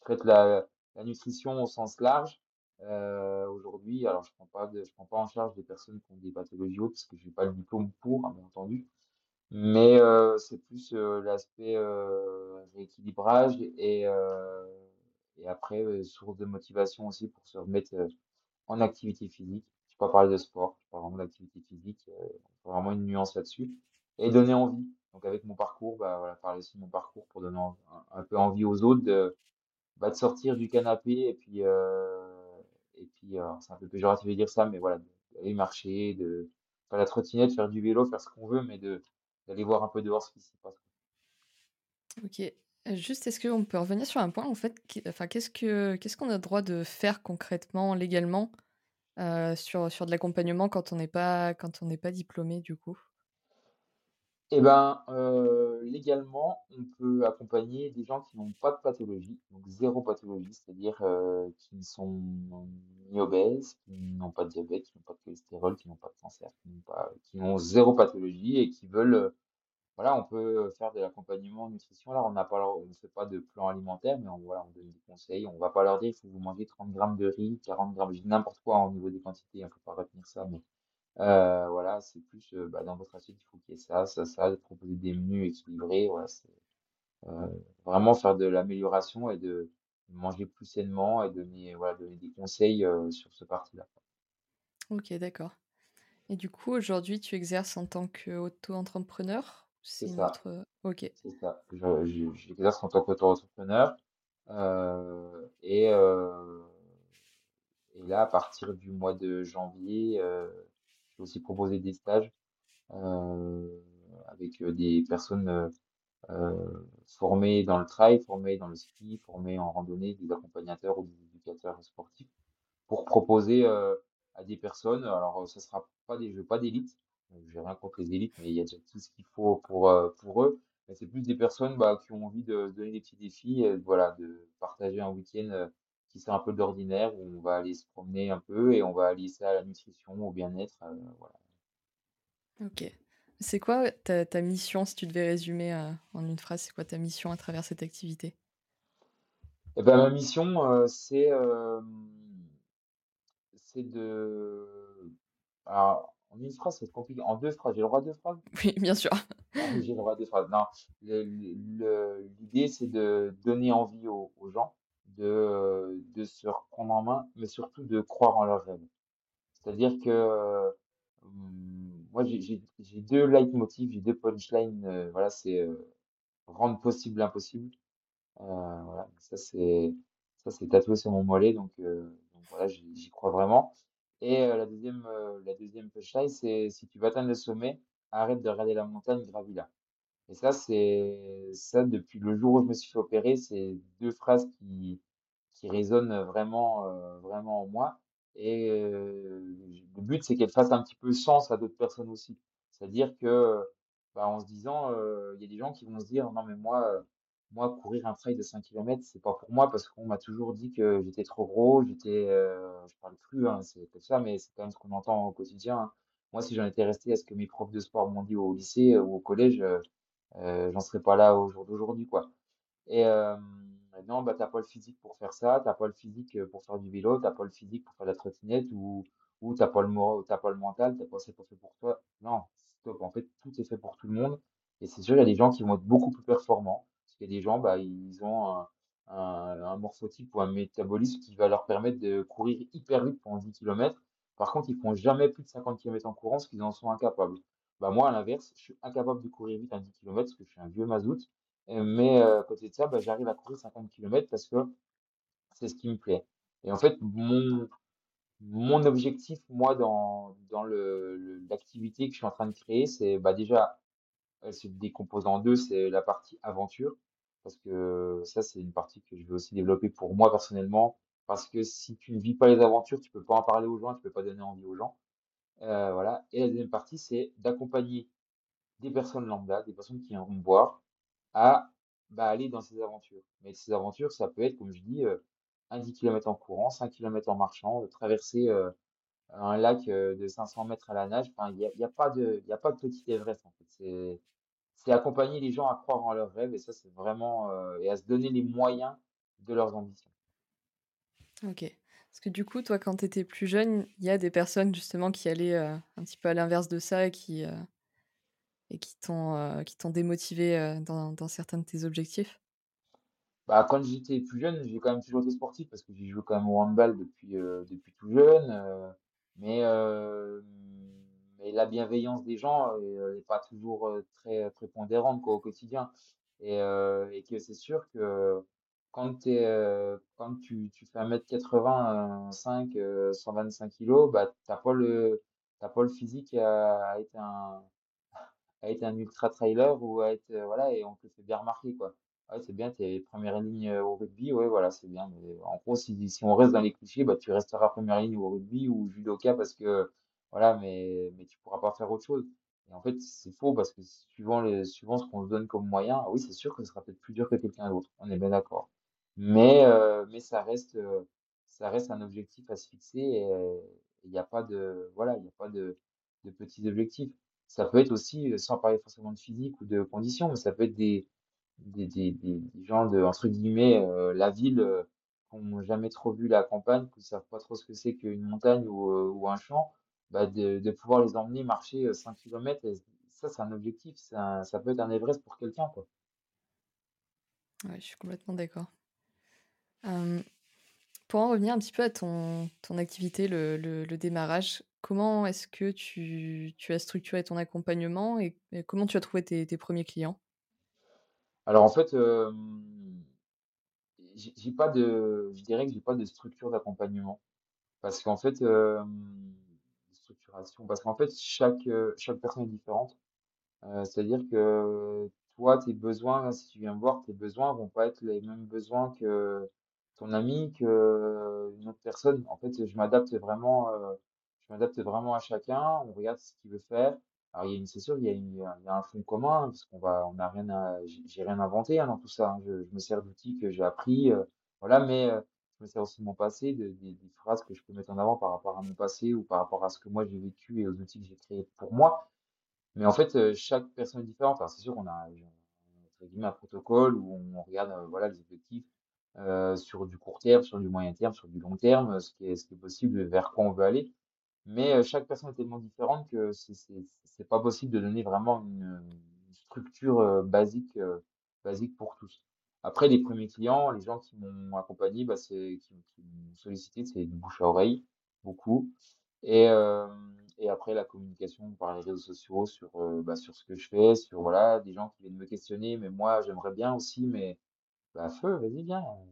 traite la, la nutrition au sens large. Aujourd'hui, alors je prends pas je prends pas en charge des personnes qui ont des pathologies hautes parce que je n'ai pas le diplôme pour, hein, bien entendu. Mais c'est plus l'aspect rééquilibrage et, et après source de motivation aussi pour se remettre en activité physique. Je ne pas parler de sport, je parle vraiment d'activité physique, euh, vraiment une nuance là-dessus. Et donner envie. Donc avec mon parcours, bah, voilà, parler aussi de mon parcours pour donner un, peu envie aux autres de, bah, de sortir du canapé et puis, euh, et puis c'est un peu péjoratif de dire ça, mais voilà, d'aller marcher, de faire la trottinette, faire du vélo, faire ce qu'on veut, mais d'aller voir un peu dehors ce qui s'y passe. Ok. Juste, est-ce qu'on peut revenir sur un point, en fait, enfin, qu'est-ce que, qu'est-ce qu'on a le droit de faire concrètement, légalement, euh, sur, sur de l'accompagnement quand on n'est pas, quand on n'est pas diplômé, du coup? Eh ben, euh, légalement, on peut accompagner des gens qui n'ont pas de pathologie, donc zéro pathologie, c'est-à-dire euh, qui ne sont ni obèses, qui n'ont pas de diabète, qui n'ont pas de cholestérol, qui n'ont pas de cancer, qui n'ont pas, qui ont zéro pathologie et qui veulent, euh, voilà, on peut faire de l'accompagnement en nutrition. Là, on on ne fait pas de plan alimentaire, mais on, voilà, on donne des conseils. On va pas leur dire, il faut que vous manger 30 grammes de riz, 40 grammes, n'importe quoi au niveau des quantités, il ne faut pas retenir ça, mais euh, voilà, c'est plus euh, bah, dans votre assiette, il faut qu'il y ait ça, ça, ça, de proposer des menus équilibrés. Voilà, c'est euh, vraiment faire de l'amélioration et de manger plus sainement et donner, voilà, donner des conseils sur ce parti-là. Ok, d'accord. Et du coup, aujourd'hui, tu exerces en tant qu'auto-entrepreneur? C'est C'est une ça, autre, OK. c'est ça. Je je j'exerce en tant qu'auto-entrepreneur, heu et heu et là, à partir du mois de janvier, heu, je vais aussi proposer des stages, heu, avec, heu, des personnes, heu, formées dans le trail, formées dans le ski, formées en randonnée, des accompagnateurs ou des éducateurs sportifs. pour proposer euh, à des personnes. Alors, euh, ça sera pas des jeux, pas d'élite. Euh, J'ai rien contre les élites, mais il y a déjà tout ce qu'il faut pour, euh, pour eux. Mais c'est plus des personnes bah, qui ont envie de donner des petits défis, euh, voilà, de partager un week-end euh, qui sort un peu de l'ordinaire, où on va aller se promener un peu et on va allier ça à la nutrition, au bien-être. euh, voilà. OK. C'est quoi ta ta mission, si tu devais résumer, heu, en une phrase, c'est quoi ta mission à travers cette activité? Et ben, ma mission, euh, c'est euh, c'est de... Alors, en une phrase, c'est compliqué. En deux phrases, j'ai le droit de deux phrases? Oui, bien sûr. Ah oui, j'ai le droit des phrases. Non, le- le- l'idée, c'est de donner envie aux, aux gens de, de se reprendre en main, mais surtout de croire en leurs rêves. C'est-à-dire que hum, moi, j'ai deux leitmotifs, j'ai deux punchlines. euh, voilà, c'est euh, rendre possible l'impossible. Euh, voilà, ça c'est ça c'est tatoué sur mon mollet, donc, donc voilà, j'y crois vraiment. Et la deuxième, la deuxième punchline, c'est si tu veux atteindre le sommet, arrête de regarder la montagne, gravis-la. Et ça, c'est ça depuis le jour où je me suis fait opérer, c'est deux phrases qui, qui résonnent vraiment, euh, vraiment en moi. Et euh, le but, c'est qu'elles fassent un petit peu sens à d'autres personnes aussi. C'est-à-dire que, bah, en se disant, il y a des gens qui vont se dire, non mais moi, moi courir un trail de 5 km, c'est pas pour moi parce qu'on m'a toujours dit que j'étais trop gros, j'étais, euh, je parle cru, hein, c'est comme ça, mais c'est quand même ce qu'on entend au quotidien. hein. Moi, si j'en étais resté à ce que mes profs de sport m'ont dit au lycée ou au collège, euh, j'en serais pas là au jour d'aujourd'hui, quoi. Et euh, non, bah, t'as pas le physique pour faire ça, t'as pas le physique euh, pour faire du vélo, t'as pas le physique pour faire de la trottinette ou, ou t'as pas le mor- t'as pas le mental, t'as pas c'est pas fait pour toi. Non, stop. En fait, tout est fait pour tout le monde. Et c'est sûr, il y a des gens qui vont être beaucoup plus performants. Parce qu'il y a des gens, bah, ils ont un, un, un morphotype ou un métabolisme qui va leur permettre de courir hyper vite pendant 10 kilomètres Par contre, ils font jamais plus de 50 km en courant parce qu'ils en sont incapables. Bah, moi, à l'inverse, je suis incapable de courir vite à 10 kilomètres parce que je suis un vieux mazout. Euh, Mais euh, à côté de ça, bah, j'arrive à courir 50 km parce que c'est ce qui me plaît. Et en fait, mon, mon objectif, moi, dans, dans le, le- l'activité que je suis en train de créer, c'est bah, déjà, elle se décompose en deux, c'est la partie aventure, parce que ça, c'est une partie que je vais aussi développer pour moi personnellement, parce que si tu ne vis pas les aventures, tu peux pas en parler aux gens, tu peux pas donner envie aux gens. Euh, voilà. Et la deuxième partie, c'est d'accompagner des personnes lambda, des personnes qui vont voir, à bah, aller dans ces aventures. Mais ces aventures, ça peut être, comme je dis, euh, un 10 km en courant, 5 km en marchant, traverser euh, un lac de 500 mètres à la nage. Il n'y a, y a pas de, y petit Everest, en fait. C'est, accompagner les gens à croire en leurs rêves, et ça, c'est vraiment, et à se donner les moyens de leurs ambitions. OK. Parce que du coup, toi, quand tu étais plus jeune, il y a des personnes justement qui allaient, heu, un petit peu à l'inverse de ça et qui, heu et qui t'ont, heu, qui t'ont démotivé, dans dans certains de tes objectifs? Bah, quand j'étais plus jeune, j'ai quand même toujours été sportif parce que j'ai joué quand même au handball depuis, euh, depuis tout jeune. euh, mais, euh, la bienveillance des gens n'est pas toujours euh, très prépondérante quoi, au quotidien. Et, euh, et que c'est sûr que quand, t'es, euh, quand tu, tu fais 1m85, euh, 125 kilos, bah, t'as pas le, t'as pas le physique à, être un, à être un ultra trailer ou à être, euh, voilà, et on te fait bien remarquer, quoi. Ouais, c'est bien, t'es première ligne euh, au rugby, ouais, voilà, c'est bien. Mais en gros, si, si on reste dans les clichés, bah, tu resteras première ligne au rugby ou judoka parce que, voilà, mais, mais tu pourras pas faire autre chose. Et en fait, c'est faux parce que suivant les, suivant ce qu'on se donne comme moyen, ah oui, c'est sûr que ce sera peut-être plus dur que quelqu'un d'autre. On est bien d'accord. Mais, euh, mais ça reste, euh, ça reste un objectif à se fixer et euh, il n'y a pas de, voilà, il n'y a pas de, de petits objectifs. Ça peut être aussi, euh, sans parler forcément de physique ou de conditions, mais ça peut être des, des, des, des, des gens de, entre guillemets, euh, la ville, euh, qui n'ont jamais trop vu la campagne, qui ne savent pas trop ce que c'est qu'une montagne ou, euh, ou un champ, bah de, de pouvoir les emmener marcher euh, 5 km, ça, c'est un objectif, un- ça peut être un Everest pour quelqu'un, quoi. Ouais, je suis complètement d'accord. Hem, pour en revenir un petit peu à ton ton activité, le le démarrage, comment est-ce que tu tu as structuré ton accompagnement et comment tu as trouvé tes tes 1 clients? Alors en fait, hem, j'ai pas de je dirais que j'ai pas de structure d'accompagnement parce qu'en fait, hem, structuration parce qu'en fait chaque, chaque personne est différente. C'est-à-dire que toi, tes besoins, si tu viens me voir, tes besoins vont pas être les mêmes besoins que ton ami, qu'une autre personne. En fait, je m'adapte vraiment, heu, je m'adapte vraiment à chacun. On regarde ce qu'il veut faire. Alors, il y a une c'est sûr, il y a une il y a un fond commun, parce qu'on va on n'a rien à j'ai rien inventé, hein, dans tout ça, hein. Je je me sers d'outils que j'ai appris, heu, voilà, mais heu, je me sers aussi de mon passé, de des des phrases que je peux mettre en avant par rapport à mon passé ou par rapport à ce que moi j'ai vécu et aux outils que j'ai créés pour moi. Mais en fait, heu, chaque personne est différente. Alors c'est sûr qu'on a j entre guillemets «un protocole» où on regarde, heu, voilà, les objectifs, heu, sur du court terme, sur du moyen terme, sur du long terme, heu, ce qui est ce qui est possible, vers quoi on veut aller. Mais heu, chaque personne est tellement différente que c'est pas possible de donner vraiment une, une structure, basique, basique pour tous. Après les premiers clients, les gens qui m'ont accompagné, bah, qui qui m'ont sollicité, c'est du bouche à oreille, beaucoup. Et hem et après la communication par les réseaux sociaux sur, bah, sur ce que je fais, sur voilà, des gens qui viennent me questionner: «Mais moi j'aimerais bien aussi, mais» bah, feu, vas-y viens, on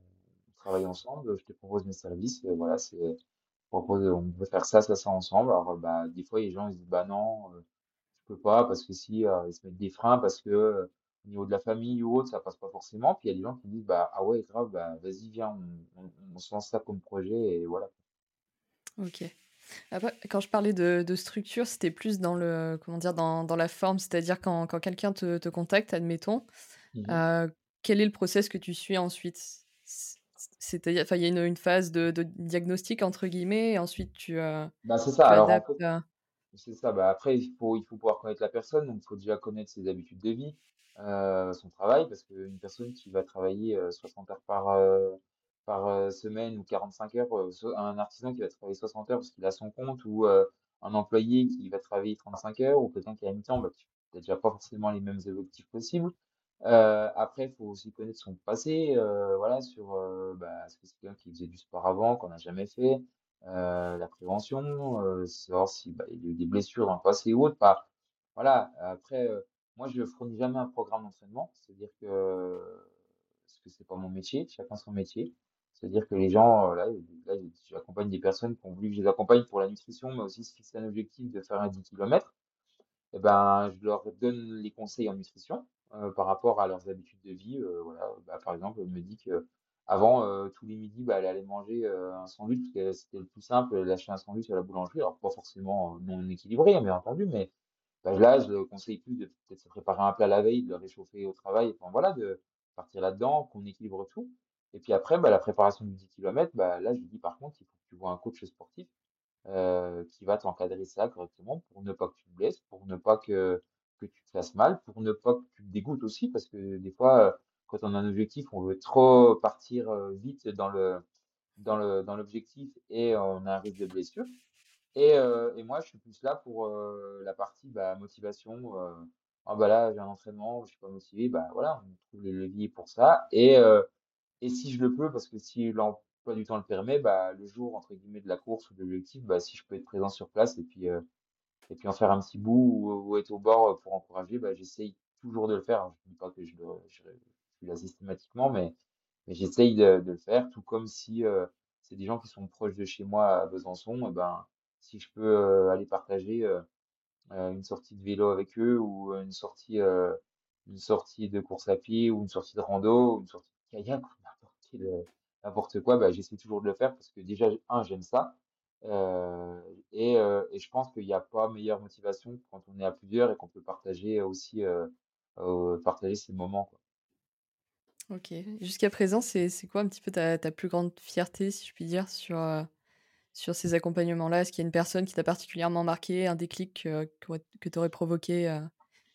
travaille ensemble, je te propose mes services, heu, voilà, c'est je propose, on peut faire ça, ça, ça ensemble. Alors, bah, des fois les gens ils disent: «Bah non, heu, je peux pas parce que si», ils se mettent des freins parce que, au niveau de la famille ou autre, ça passe pas forcément. Puis il y a des gens qui disent: «Bah, ah ouais grave, bah, vas-y viens, on on on se lance ça comme projet» et voilà. OK. Après, quand je parlais de de structure, c'était plus dans le comment dire? Dans dans la forme, c'est-à-dire quand quand quelqu'un te te contacte, admettons, Mmh mh. Quel est le process que tu suis ensuite? C'est-à-dire il y a une une phase de de «diagnostic» entre guillemets et ensuite tu, heu, Bah, c'est ça, tu alors en adaptes, fait heu C'est ça, bah, après il faut il faut pouvoir connaître la personne, donc il faut déjà connaître ses habitudes de vie, heu, son travail, parce qu'une personne qui va travailler, heu, 60 heures par, heu, semaine ou 45 heures, un artisan qui va travailler 60 heures parce qu'il a son compte ou, un employé qui va travailler 35 heures ou quelqu'un qui est à mi-temps, bah, tu as déjà pas forcément les mêmes objectifs possibles. Heu, après, faut aussi connaître son passé, heu, voilà, sur, heu, bah, est-ce que c'est quelqu'un qui faisait du sport avant, qu'on n'a jamais fait? Heu, la prévention, heu, savoir si, bah, y a eu des blessures dans le passé ou autre, bah, voilà. Après, heu, moi, je fournis jamais un programme d'entraînement, c'est-à-dire que parce que c'est pas mon métier, chacun son métier. C'est-à-dire que les gens, heu, là, là, j'accompagne des personnes qui ont voulu que je les accompagne pour la nutrition, mais aussi se fixer un objectif de faire un 10 kilomètres. Et ben, je leur donne les conseils en nutrition, par rapport à leurs habitudes de vie, heu, voilà. Bah, par exemple, elle me dit qu'avant, heu, tous les midis, bah, elle allait manger, heu, un sandwich parce que c'était le plus simple, achetait un sandwich à la boulangerie. Alors pas forcément, heu, non équilibré, bien entendu, mais bah, là, je le conseille plus de peut-être se préparer un plat la veille, de le réchauffer au travail, enfin voilà, de partir là-dedans, qu'on équilibre tout. Et puis après, bah, la préparation du 10 kilomètres, bah, là, je lui dis: «Par contre, il faut que tu vois un coach sportif» heu, qui va t'encadrer ça correctement pour ne pas que tu te blesses, pour ne pas que que tu fasses mal, pour ne pas que tu te dégoûtes aussi. Parce que des fois, heu, quand on a un objectif, on veut trop partir, heu, vite dans le dans le dans l'objectif et on a un risque de blessure. Et heu et moi, je suis plus là pour, la partie, bah, motivation, heu, ah bah, là, j'ai un entraînement, je suis pas motivé, bah, voilà, on trouve les leviers pour ça et et si je le peux, parce que si l'emploi du temps le permet, bah, le jour, entre guillemets, «de la course» ou de l'objectif, bah, si je peux être présent sur place et puis, et puis en faire un petit bout ou être au bord, heu, pour encourager, bah, j'essaye toujours de le faire. Alors je dis pas que je le je là systématiquement, mais j'essaye de le faire, tout comme si, heu, c'est des gens qui sont proches de chez moi à Besançon et ben, si je peux, heu, aller partager, une sortie de vélo avec eux ou une sortie, une sortie de course à pied ou une sortie de rando ou une sortie de kayak ou n'importe quoi, bah, j'essaie toujours de le faire parce que déjà, un j'aime ça, heu et heu et je pense qu'il y a pas meilleure motivation que quand on est à plusieurs et qu'on peut partager aussi, heu, partager ces moments, quoi. OK. Jusqu'à présent, c'est c'est quoi un petit peu ta ta plus grande fierté, si je puis dire, sur, sur ces accompagnements-là? Est-ce qu'il y a une personne qui t'a particulièrement marqué, un déclic, qu'aurait que tu aurais provoqué,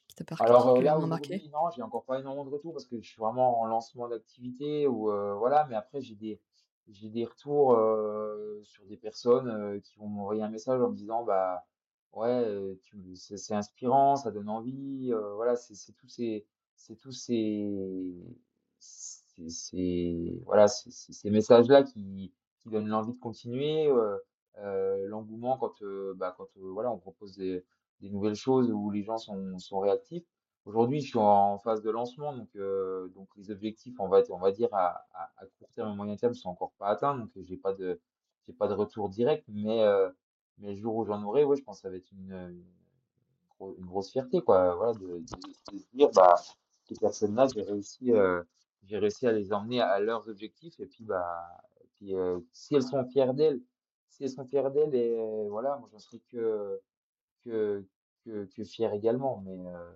qui t'a Alors, heu, là particulièrement marqué? aujourd'hui, non, j'ai encore pas énormément de retours parce que je suis vraiment en lancement d'activité ou, voilà, mais après j'ai des j'ai des retours, heu, sur des personnes, heu, qui vont m'envoyer un message en me disant: «Bah, ouais, tu c'est c'est inspirant, ça donne envie», heu, voilà, c'est c'est tous ces c'est tous ces ces ces voilà, ces ces ces messages-là qui qui donnent l'envie de continuer, heu euh, l'engouement quand, euh, bah, quand euh, voilà, on propose des, des nouvelles choses où les gens sont, sont réactifs. Aujourd'hui, je suis en phase de lancement, donc, euh, donc les objectifs, on va, on va dire à, à, à court terme et moyen terme, sont encore pas atteints, donc j'ai pas de, j'ai pas de retour direct, mais, euh, mais le jour où j'en aurai, ouais, je pense que ça va être une, une, gro- une grosse fierté, quoi, voilà, de, de, de dire, bah, ces personnes-là, j'ai réussi, euh, j'ai réussi à les emmener à leurs objectifs, et puis, bah, et euh, si elles sont fières d'elles, si elles sont fières d'elles, et euh, voilà, moi, j'en serai que, que, que, que fier également, mais, euh,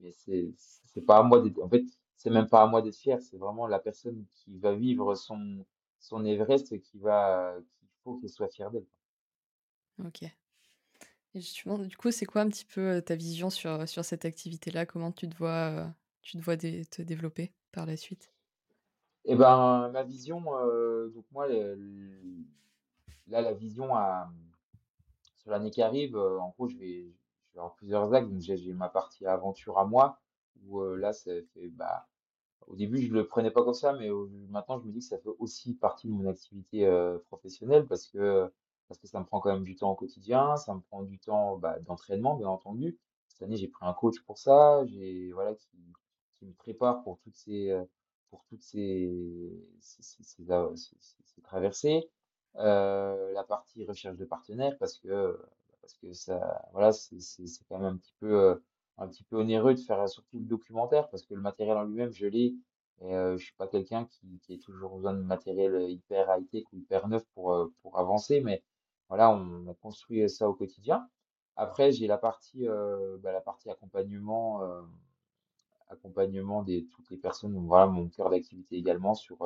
mais c'est, c'est pas à moi d'être, en fait, c'est même pas à moi d'être fier, c'est vraiment la personne qui va vivre son, son Everest qui va, qu'il faut qu'elle soit fière d'elle. Ok. Et justement, du coup, c'est quoi un petit peu euh, ta vision sur, sur cette activité-là? Comment tu te vois, euh, tu te vois dé- te développer par la suite? Et ben, ma vision, euh, donc moi, le- le- là, la vision à, sur l'année qui arrive, euh, en gros, je vais, avoir plusieurs axes. Donc, j'ai ma partie aventure à moi, où euh, là, ça bah, Au début, je le prenais pas comme ça, mais maintenant, je me dis que ça fait aussi partie de mon activité euh, professionnelle parce que, parce que ça me prend quand même du temps au quotidien, ça me prend du temps bah, d'entraînement, bien entendu. Cette année, j'ai pris un coach pour ça, j'ai, voilà, qui, me prépare pour toutes ces, euh, pour toutes ces, ces, traversées. La partie recherche de partenaires parce que, parce que ça, voilà, c'est quand même un petit peu, euh, un petit peu onéreux de faire surtout le documentaire parce que le matériel en lui-même, je l'ai. Et euh, je suis pas quelqu'un qui, qui ait toujours besoin de matériel euh, hyper high-tech ou hyper neuf pour, euh, pour avancer, mais voilà, on a construit ça au quotidien. Après, j'ai la partie, bah, la partie accompagnement. euh, accompagnement des toutes les personnes, voilà mon cœur d'activité également sur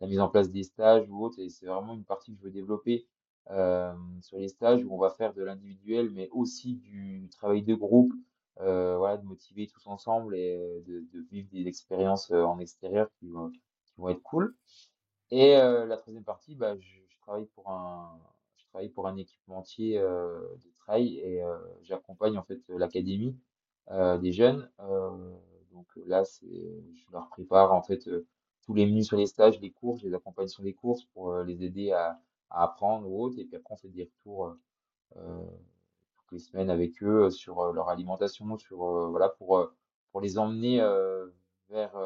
la mise en place des stages ou autre, et c'est vraiment une partie que je veux développer euh, sur les stages où on va faire de l'individuel, mais aussi du travail de groupe, euh, voilà, de motiver tous ensemble et euh, de, de vivre des expériences euh, en extérieur qui vont, qui vont être cool. Et euh, la troisième partie, bah, je, je travaille pour un, je travaille pour un équipementier euh, de trail et j'accompagne en fait l'académie des jeunes. Donc là, c'est, je leur prépare en fait tous les menus sur les stages, les courses, je les accompagne sur les courses pour les aider à, à apprendre ou autre. Et puis après, on fait des retours euh, euh, toutes les semaines avec eux euh, sur leur alimentation, sur voilà pour pour les emmener vers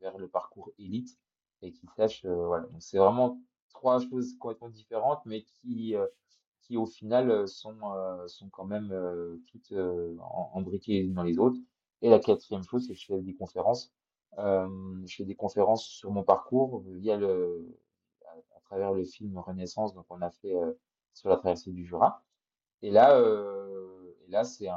vers le parcours élite et qu'ils sachent voilà. Donc c'est vraiment trois choses complètement différentes, mais qui qui au final sont euh, sont quand même euh, toutes euh, embriquées les unes dans les autres. Et la quatrième chose, c'est que je fais des conférences. Je fais des conférences sur mon parcours via le travers le film Renaissance. Donc on a fait euh, sur la traversée du Jura. Et là, euh, et là, c'est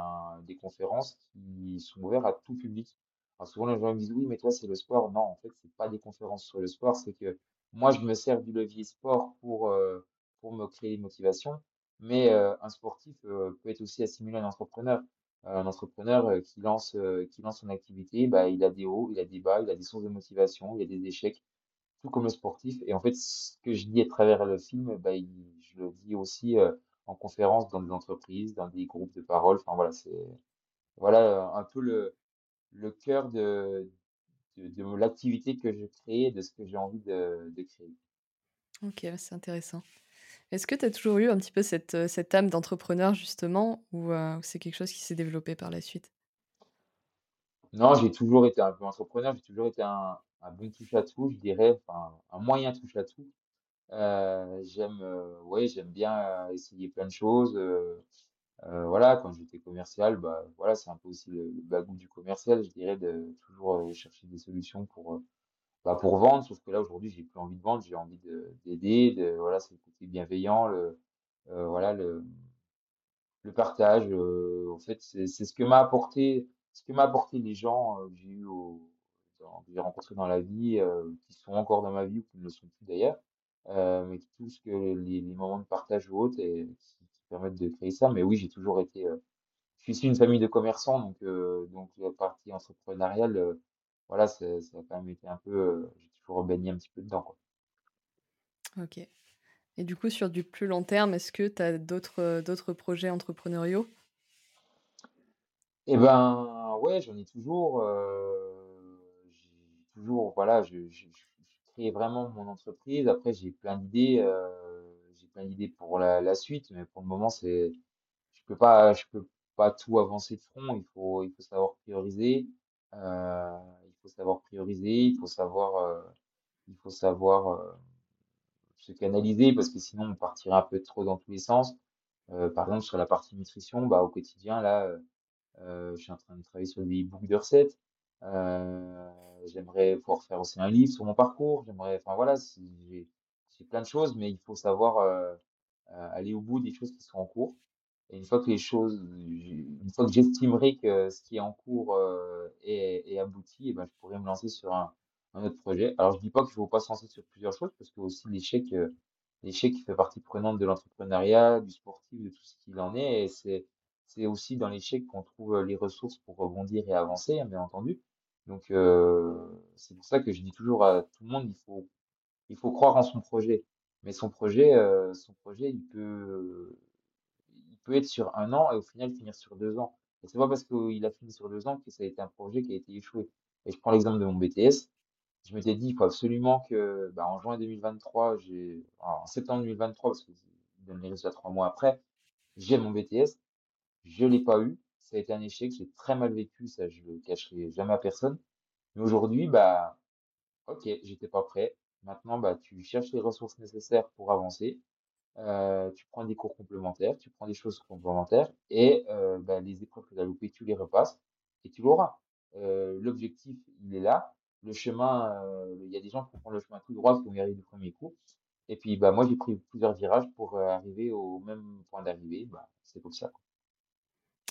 des conférences qui sont ouvertes à tout public. Souvent, les gens me disent, oui, mais toi, c'est le sport. Non, en fait, c'est pas des conférences sur le sport. C'est que moi, je me sers du levier sport pour, euh, pour me créer une motivation. Mais un sportif peut être aussi assimilé à un entrepreneur. Un entrepreneur qui lance, qui lance son activité, bah, il a des hauts, il a des bas, il a des sources de motivation, il a des échecs tout comme le sportif. Et en fait, ce que je dis à travers le film, bah, il- je le dis aussi euh, en conférence dans des entreprises, dans des groupes de parole. Enfin voilà, c'est voilà euh, un peu le, le cœur de, de, de l'activité que je crée, et de ce que j'ai envie de, de créer. Ok, c'est intéressant. Est-ce que tu as toujours eu un petit peu cette, euh, cette âme d'entrepreneur, justement, ou euh, ou c'est quelque chose qui s'est développé par la suite? Non, j'ai toujours été un peu entrepreneur, j'ai toujours été un, un bon touche à tout, je dirais, enfin un moyen touche à tout. Euh, j'aime, euh, ouais, j'aime bien euh, essayer plein de choses. euh, Euh, voilà, quand j'étais commercial, bah, voilà, c'est un peu aussi le, le bagou du commercial, je dirais, de toujours chercher des solutions pour, bah, pour vendre. Sauf que là, aujourd'hui, j'ai plus envie de vendre, j'ai envie de, d'aider, de, voilà, c'est le côté bienveillant, le, voilà, le, le partage. en fait, c'est, c'est ce que m'a apporté, ce que m'a apporté les gens que j'ai eu au, que j'ai rencontrés dans la vie, euh, qui sont encore dans ma vie ou qui ne le sont plus d'ailleurs, euh, mais qui tout ce que les, les moments de partage ou autres et qui, qui permettent de créer ça. Mais oui, j'ai toujours été euh, je suis issu d'une famille de commerçants, donc, donc la partie entrepreneuriale, voilà, c'est- ça a quand même été un peu, j'ai toujours baigné un petit peu dedans, quoi. Ok. Et du coup, sur du plus long terme, est-ce que tu as d'autres d'autres projets entrepreneuriaux? Eh ben, ouais, j'en ai toujours, euh, toujours, voilà, je, crée vraiment mon entreprise. Après, j'ai plein d'idées, euh, j'ai plein d'idées pour la, suite, mais pour le moment, c'est, je peux pas, je peux pas tout avancer de front. Il faut, il faut savoir prioriser. Euh, il faut savoir prioriser. Il faut savoir, euh, il faut savoir se canaliser parce que sinon on partirait un peu trop dans tous les sens. Par exemple, sur la partie nutrition, bah, au quotidien, là, je suis en train de travailler sur des books de recettes. Euh, j'aimerais pouvoir faire aussi un livre sur mon parcours. J'aimerais, enfin voilà, j'ai plein de choses, mais il faut savoir euh, euh, aller au bout des choses qui sont en cours. Et une fois que les choses, une fois que j'estimerai que ce qui est en cours est, est abouti, et ben, je pourrais me lancer sur un, un autre projet. Alors, je dis pas qu'il faut pas se lancer sur plusieurs choses, parce que aussi l'échec, l'échec fait partie prenante de l'entrepreneuriat, du sportif, de tout ce qu'il en est. Et c'est, c'est aussi dans l'échec qu'on trouve les ressources pour rebondir et avancer, hein, bien entendu. Donc, c'est pour ça que je dis toujours à tout le monde, il faut, il faut croire en son projet. Mais son projet, son projet, il peut, il peut être sur un an et au final finir sur deux ans. Et c'est pas parce qu'il a fini sur deux ans que ça a été un projet qui a été échoué. Et je prends l'exemple de mon BTS. Je m'étais dit, il faut absolument que, bah, en juin 2023, j'ai, en septembre 2023, parce qu'il donne les résultats trois mois après, j'ai mon BTS. Je l'ai pas eu. Ça a été un échec. J'ai très mal vécu. Ça, je le cacherai jamais à personne. Mais aujourd'hui, bah, ok, j'étais pas prêt. Maintenant, bah, tu cherches les ressources nécessaires pour avancer. Euh, tu prends des cours complémentaires, tu prends des choses complémentaires et euh, bah, les épreuves que tu as loupées, tu les repasses et tu l'auras. Euh, l'objectif, il est là. Le chemin, il y a des gens qui font le chemin tout droit qui vont y arriver du premier coup. Et puis, bah, moi, j'ai pris plusieurs virages pour arriver au même point d'arrivée. Bah, c'est comme ça.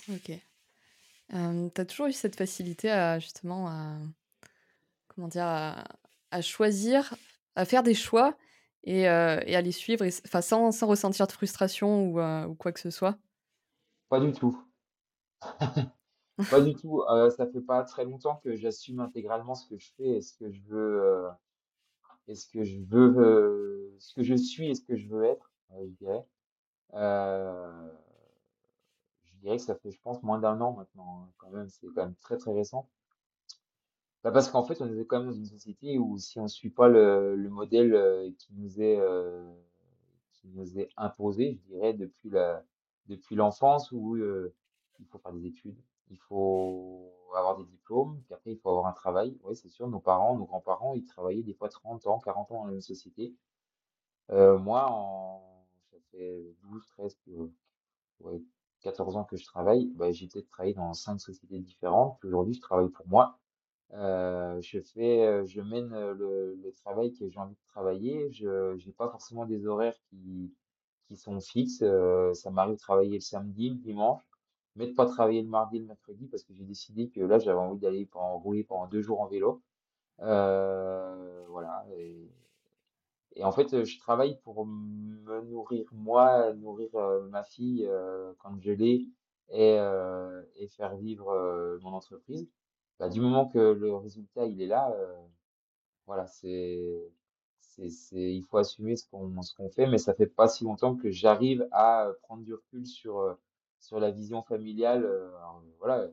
Ok. Euh, t'as toujours eu cette facilité à justement à comment dire à, choisir, à faire des choix et, euh, et à les suivre, enfin sans, sans ressentir de frustration ou, euh, ou quoi que ce soit? Pas du tout. Pas du tout. Euh, ça fait pas très longtemps que j'assume intégralement ce que je fais et ce que je veux, et ce que je veux, ce que je suis et ce que je veux être, je dirais. Euh, dirais que ça fait, je pense, moins d'un an maintenant, hein, quand même. C'est quand même très très récent. Bah, parce qu'en fait, on est quand même dans une société où si on suit pas le, le modèle euh, qui nous est euh, qui nous est imposé, je dirais, depuis la depuis l'enfance où euh, il faut faire des études, il faut avoir des diplômes, puis après il faut avoir un travail. Oui, c'est sûr, nos parents, nos grands-parents, ils travaillaient des fois 30 ans, 40 ans dans la même société. Moi, ça fait 12, 13, euh, ouais, 14 ans que je travaille, bah, j'ai peut-être travaillé dans cinq sociétés différentes. Aujourd'hui, je travaille pour moi. Euh, je fais, euh, je mène euh, le, le travail que j'ai envie de travailler. Je n'ai pas forcément des horaires qui, qui sont fixes. Euh, ça m'arrive de travailler le samedi, le dimanche, mais de pas travailler le mardi et le mercredi parce que j'ai décidé que là, j'avais envie d'aller rouler pendant deux jours en vélo. Euh, voilà. Et en fait, euh, je travaille pour me nourrir moi, nourrir euh, ma fille euh, quand je l'ai et, euh, et faire vivre euh, mon entreprise. Bah, du moment que le résultat il est là, voilà, c'est, c'est, c'est, il faut assumer ce qu'on, ce qu'on fait, mais ça fait pas si longtemps que j'arrive à prendre du recul sur, sur la vision familiale, alors, voilà, la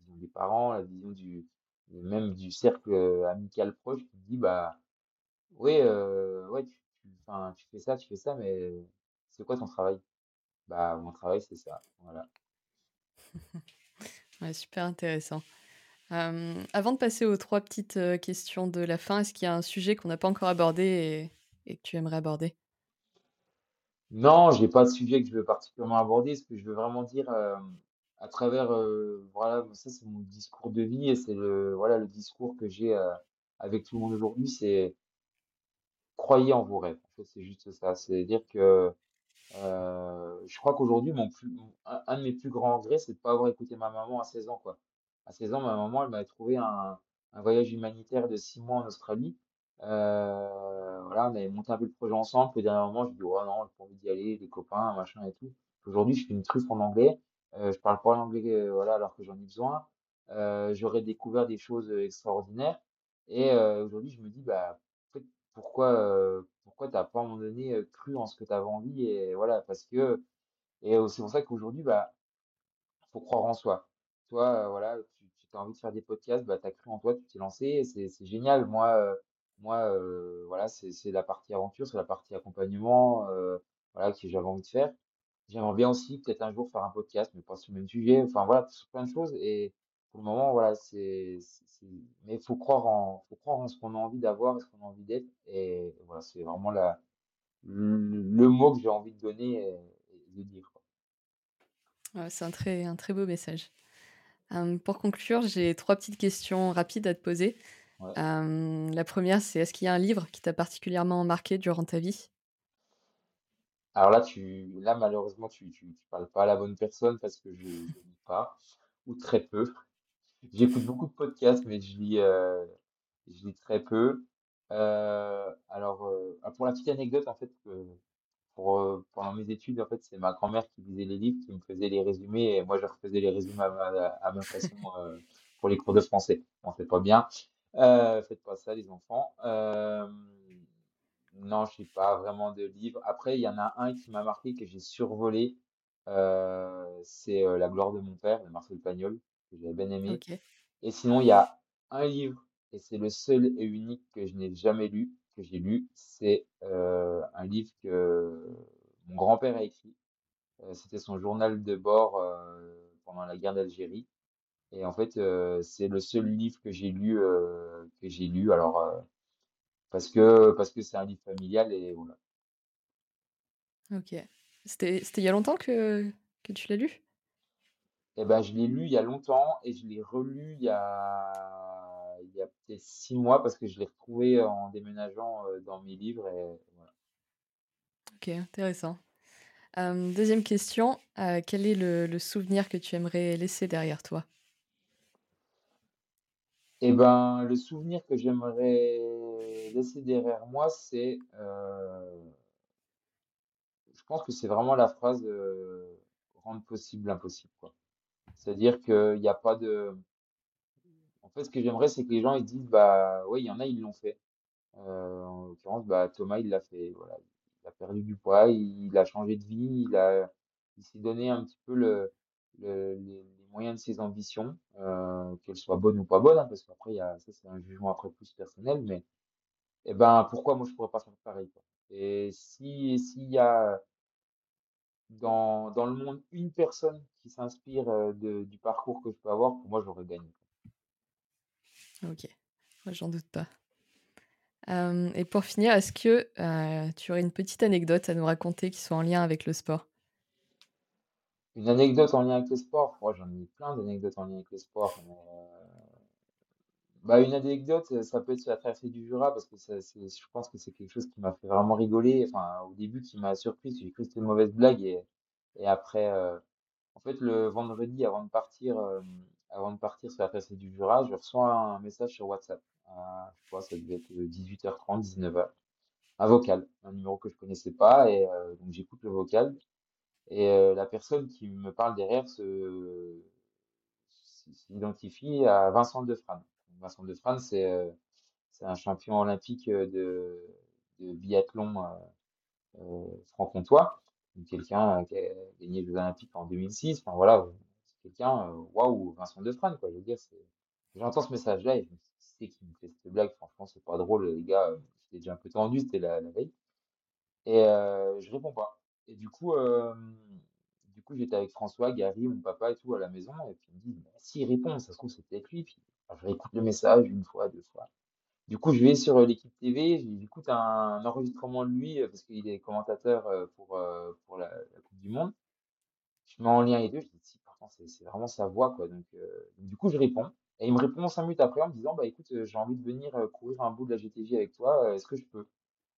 vision des parents, la vision du, même du cercle amical proche qui dit, bah, oui, euh, ouais, tu, tu, enfin, tu fais ça, tu fais ça, mais c'est quoi ton travail? Bah, mon travail, c'est ça, voilà. Ouais, super intéressant. Euh, avant de passer aux trois petites euh, questions de la fin, est-ce qu'il y a un sujet qu'on n'a pas encore abordé et, et que tu aimerais aborder? Non, j'ai pas de sujet que je veux particulièrement aborder. Ce que je veux vraiment dire euh, à travers, euh, voilà, ça c'est mon discours de vie et c'est le, voilà, le discours que j'ai euh, avec tout le monde aujourd'hui, c'est croyez en vos rêves. En fait, c'est juste ça. C'est-à-dire que euh, je crois qu'aujourd'hui, mon un, un de mes plus grands regrets, c'est de pas avoir écouté ma maman à 16 ans, quoi. À 16 ans, ma maman, elle m'avait trouvé un, un voyage humanitaire de 6 mois en Australie. Euh, voilà, on avait monté un peu le projet ensemble. Au dernier moment, je dis, oh non, j'ai pas envie d'y aller, les copains, machin et tout. Aujourd'hui, je fais une truffe en anglais. Euh, je parle pas l'anglais, euh, voilà, alors que j'en ai besoin. J'aurais découvert des choses extraordinaires. Et aujourd'hui, je me dis, bah, pourquoi, euh, pourquoi t'as pas à un moment donné cru en ce que tu avais envie et voilà, parce que, et c'est pour ça qu'aujourd'hui, bah, faut croire en soi. Toi, voilà, tu, tu as envie de faire des podcasts, bah, tu as cru en toi, tu t'es lancé, c'est c'est génial. Moi, euh, moi voilà, c'est c'est la partie aventure, c'est la partie accompagnement. voilà, que j'avais envie de faire. J'aimerais bien aussi peut-être un jour faire un podcast, mais pas sur le même sujet. Enfin voilà, sur plein de choses. Et pour le moment, voilà, c'est, mais faut croire en, faut croire en ce qu'on a envie d'avoir, et ce qu'on a envie d'être. Et voilà, c'est vraiment la, le, le mot que j'ai envie de donner et, et de dire. Ouais, c'est un très, un très beau message. Euh, pour conclure, j'ai trois petites questions rapides à te poser. Ouais. Euh, la première, c'est est-ce qu'il y a un livre qui t'a particulièrement marqué durant ta vie? Alors là, tu, là, malheureusement, tu, tu, tu parles pas à la bonne personne parce que je, je lis pas, ou très peu. J'écoute beaucoup de podcasts, mais je lis, euh, je lis très peu. Euh, alors, euh, ah, pour la petite anecdote, en fait, euh, pour, euh, pendant mes études, en fait, c'est ma grand-mère qui lisait les livres, qui me faisait les résumés, et moi, je refaisais les résumés à ma, à ma façon euh, pour les cours de français. Bon, c'est pas bien. Euh, faites pas ça, les enfants. Euh, non, je sais pas vraiment de livre. Après, il y en a un qui m'a marqué, que j'ai survolé. euh, c'est euh, La gloire de mon père, de Marcel Pagnol, que j'avais bien aimé. Ok, Et sinon, il y a un livre, et c'est le seul et unique que je n'ai jamais lu, que j'ai lu. C'est euh, un livre que mon grand-père a écrit. Euh, c'était son journal de bord euh, pendant la guerre d'Algérie. Et en fait, c'est le seul livre que j'ai lu, que j'ai lu. Alors, parce que parce que c'est un livre familial et voilà. ok. C'était, c'était il y a longtemps que, que tu l'as lu? Et ben, je l'ai lu il y a longtemps et je l'ai relu il y a il y a peut-être six mois parce que je l'ai retrouvé en déménageant euh, dans mes livres et voilà. Ok, intéressant. Euh, deuxième question, euh, quel est le, le souvenir que tu aimerais laisser derrière toi? Et ben, le souvenir que j'aimerais laisser derrière moi, c'est, euh, je pense que c'est vraiment la phrase rendre possible l'impossible, quoi. C'est-à-dire qu'il n'y a pas de, en fait, ce que j'aimerais, c'est que les gens ils disent, bah, oui, il y en a, ils l'ont fait. Euh, en l'occurrence, bah, Thomas, il l'a fait. Voilà. Il a perdu du poids, il, a changé de vie, il a, il s'est donné un petit peu le, le- les, moyens de ses ambitions, euh, qu'elles soient bonnes ou pas bonnes, hein, parce qu'après, ça, c'est un jugement après plus personnel, mais, eh ben, pourquoi moi, je pourrais pas faire pareil, quoi? Et si, s'il y a dans, dans le monde une personne qui s'inspire euh, de, du parcours que je peux avoir, pour moi, j'aurais gagné. Ok, moi j'en doute pas. Euh, et pour finir, est-ce que euh, tu aurais une petite anecdote à nous raconter qui soit en lien avec le sport? Une anecdote en lien avec le sport, moi, j'en ai plein d'anecdotes en lien avec le sport, mais, euh, Bah, une anecdote, euh, ça peut être sur la traversée du Jura, parce que ça, c'est, je pense que c'est quelque chose qui m'a fait vraiment rigoler. Enfin, au début, qui m'a surpris, j'ai cru que c'était une mauvaise blague, et, et après, euh, en fait, le vendredi, avant de partir, euh, avant de partir sur la traversée du Jura, je reçois un message sur WhatsApp. À, je pas, ça devait être 18h30, 19h. Un vocal, un numéro que je connaissais pas, et euh, donc j'écoute le vocal, et euh, la personne qui me parle derrière se, s'identifie à Vincent Defrane. Vincent Defrane, c'est euh, c'est un champion olympique euh, de, de biathlon euh, franc-comtois. Quelqu'un qui a gagné les Jeux Olympiques en 2006. Enfin voilà, c'est quelqu'un, waouh, Vincent Defrane, quoi. Je veux dire. J'entends ce message-là et je me dis, c'est me fait cette blague? Franchement, c'est pas drôle, les gars. J'étais déjà un peu tendu, c'était la, veille. Et euh, je réponds pas. Et du coup, du coup, j'étais avec François, Gary, mon papa et tout à la maison. Et puis il me dit, mais s'il répond, ça se trouve, c'est peut-être lui. Je réécoute le message une fois, deux fois. Du coup, je vais sur euh, l'équipe TV, j'écoute un, enregistrement de lui euh, parce qu'il est commentateur euh, pour, pour la, Coupe du Monde. Je mets en lien les deux, je dis, si, pourtant, c'est vraiment sa voix, quoi. Donc, du coup, je réponds. Et il me répond cinq minutes après en me disant, bah écoute, j'ai envie de venir courir un bout de la GTJ avec toi, est-ce que je peux?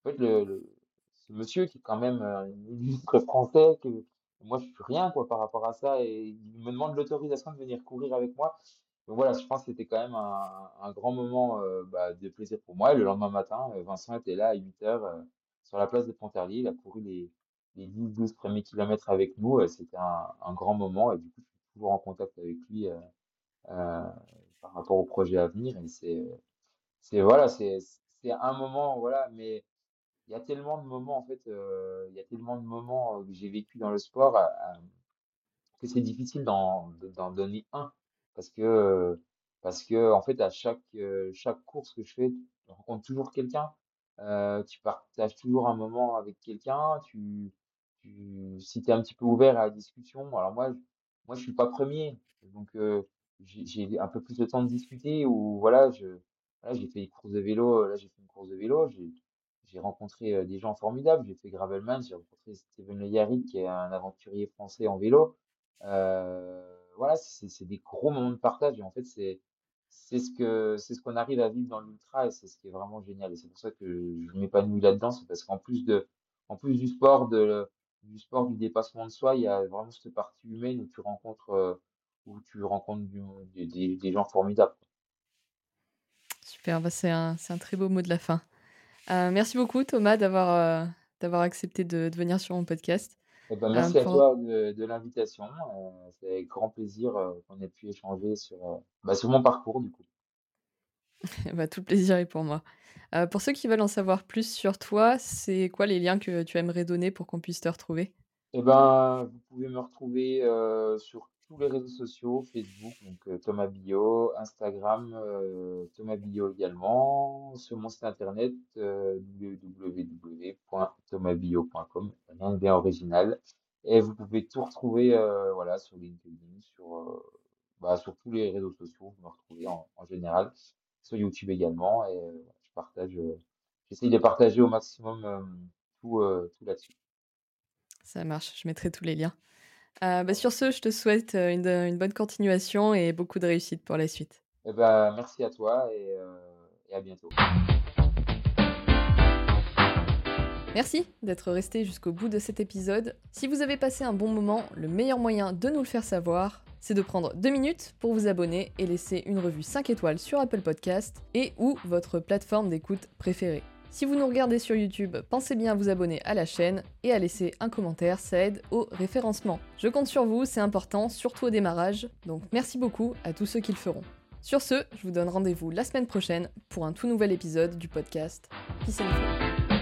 En fait, le, ce monsieur qui est quand même un illustre français, que moi je suis rien quoi par rapport à ça, et il me demande l'autorisation de venir courir avec moi. Donc voilà, je pense que c'était quand même un, un grand moment euh, bah, de plaisir pour moi. Et le lendemain matin, euh, Vincent était là à 8 heures euh, sur la place de Pontarlier. Il a couru les, les 10-12 premiers kilomètres avec nous. euh, c'était un, un grand moment et du coup, je suis toujours en contact avec lui euh, par rapport au projet à venir. Et c'est, c'est voilà, c'est, c'est un moment, voilà, mais il y a tellement de moments, en fait, il y a tellement de moments que j'ai vécu dans le sport que c'est difficile d'en de- d'en donner un. Parce que, parce que, en fait, à chaque, chaque course que je fais, je rencontre toujours quelqu'un. Euh, tu partages toujours un moment avec quelqu'un. Tu, tu, si tu es un petit peu ouvert à la discussion, alors moi, moi je suis pas premier, donc euh, j'ai un peu plus de temps de discuter ou voilà, je, voilà, j'ai fait des courses de vélo, là j'ai fait une course de vélo, j'ai rencontré des gens formidables, j'ai fait Gravelman, j'ai rencontré Steven Le qui est un aventurier français en vélo. Euh, voilà, c'est des gros moments de partage et en fait c'est c'est ce que c'est ce qu'on arrive à vivre dans l'ultra et c'est ce qui est vraiment génial et c'est pour ça que je m'épanouis là-dedans, c'est parce qu'en plus de en plus du sport de du sport du dépassement de soi, il y a vraiment cette partie humaine où tu rencontres euh, où tu rencontres des, des- gens formidables. Super, bah, c'est un, un très beau mot de la fin. Euh, merci beaucoup Thomas d'avoir euh, d'avoir accepté de venir sur mon podcast. Eh ben, merci à toi de, de l'invitation. euh, c'est avec grand plaisir euh, qu'on ait pu échanger sur, euh, bah, sur mon parcours du coup. bah, tout le plaisir est pour moi. Pour ceux qui veulent en savoir plus sur toi, c'est quoi les liens que tu aimerais donner pour qu'on puisse te retrouver? Eh ben, vous pouvez me retrouver sur tous les réseaux sociaux, Facebook, donc euh, Thomas Bio, Instagram, euh, Thomas Bio également, sur mon site internet euh, www.thomasbio.com, rien de bien original. Et vous pouvez tout retrouver voilà, sur LinkedIn, sur, bah, sur tous les réseaux sociaux, vous me retrouvez en, général, sur YouTube également, et je partage, j'essaye de partager au maximum tout, tout là-dessus. Ça marche, je mettrai tous les liens. Euh, bah, sur ce, je te souhaite euh, une, une bonne continuation et beaucoup de réussite pour la suite. Eh ben, merci à toi et, euh, et à bientôt. Merci d'être resté jusqu'au bout de cet épisode. Si vous avez passé un bon moment, le meilleur moyen de nous le faire savoir, c'est de prendre deux minutes pour vous abonner et laisser une revue 5 étoiles sur Apple Podcast et ou votre plateforme d'écoute préférée. Si vous nous regardez sur YouTube, pensez bien à vous abonner à la chaîne et à laisser un commentaire, ça aide au référencement. Je compte sur vous, c'est important, surtout au démarrage, donc merci beaucoup à tous ceux qui le feront. Sur ce, je vous donne rendez-vous la semaine prochaine pour un tout nouvel épisode du podcast Peace and.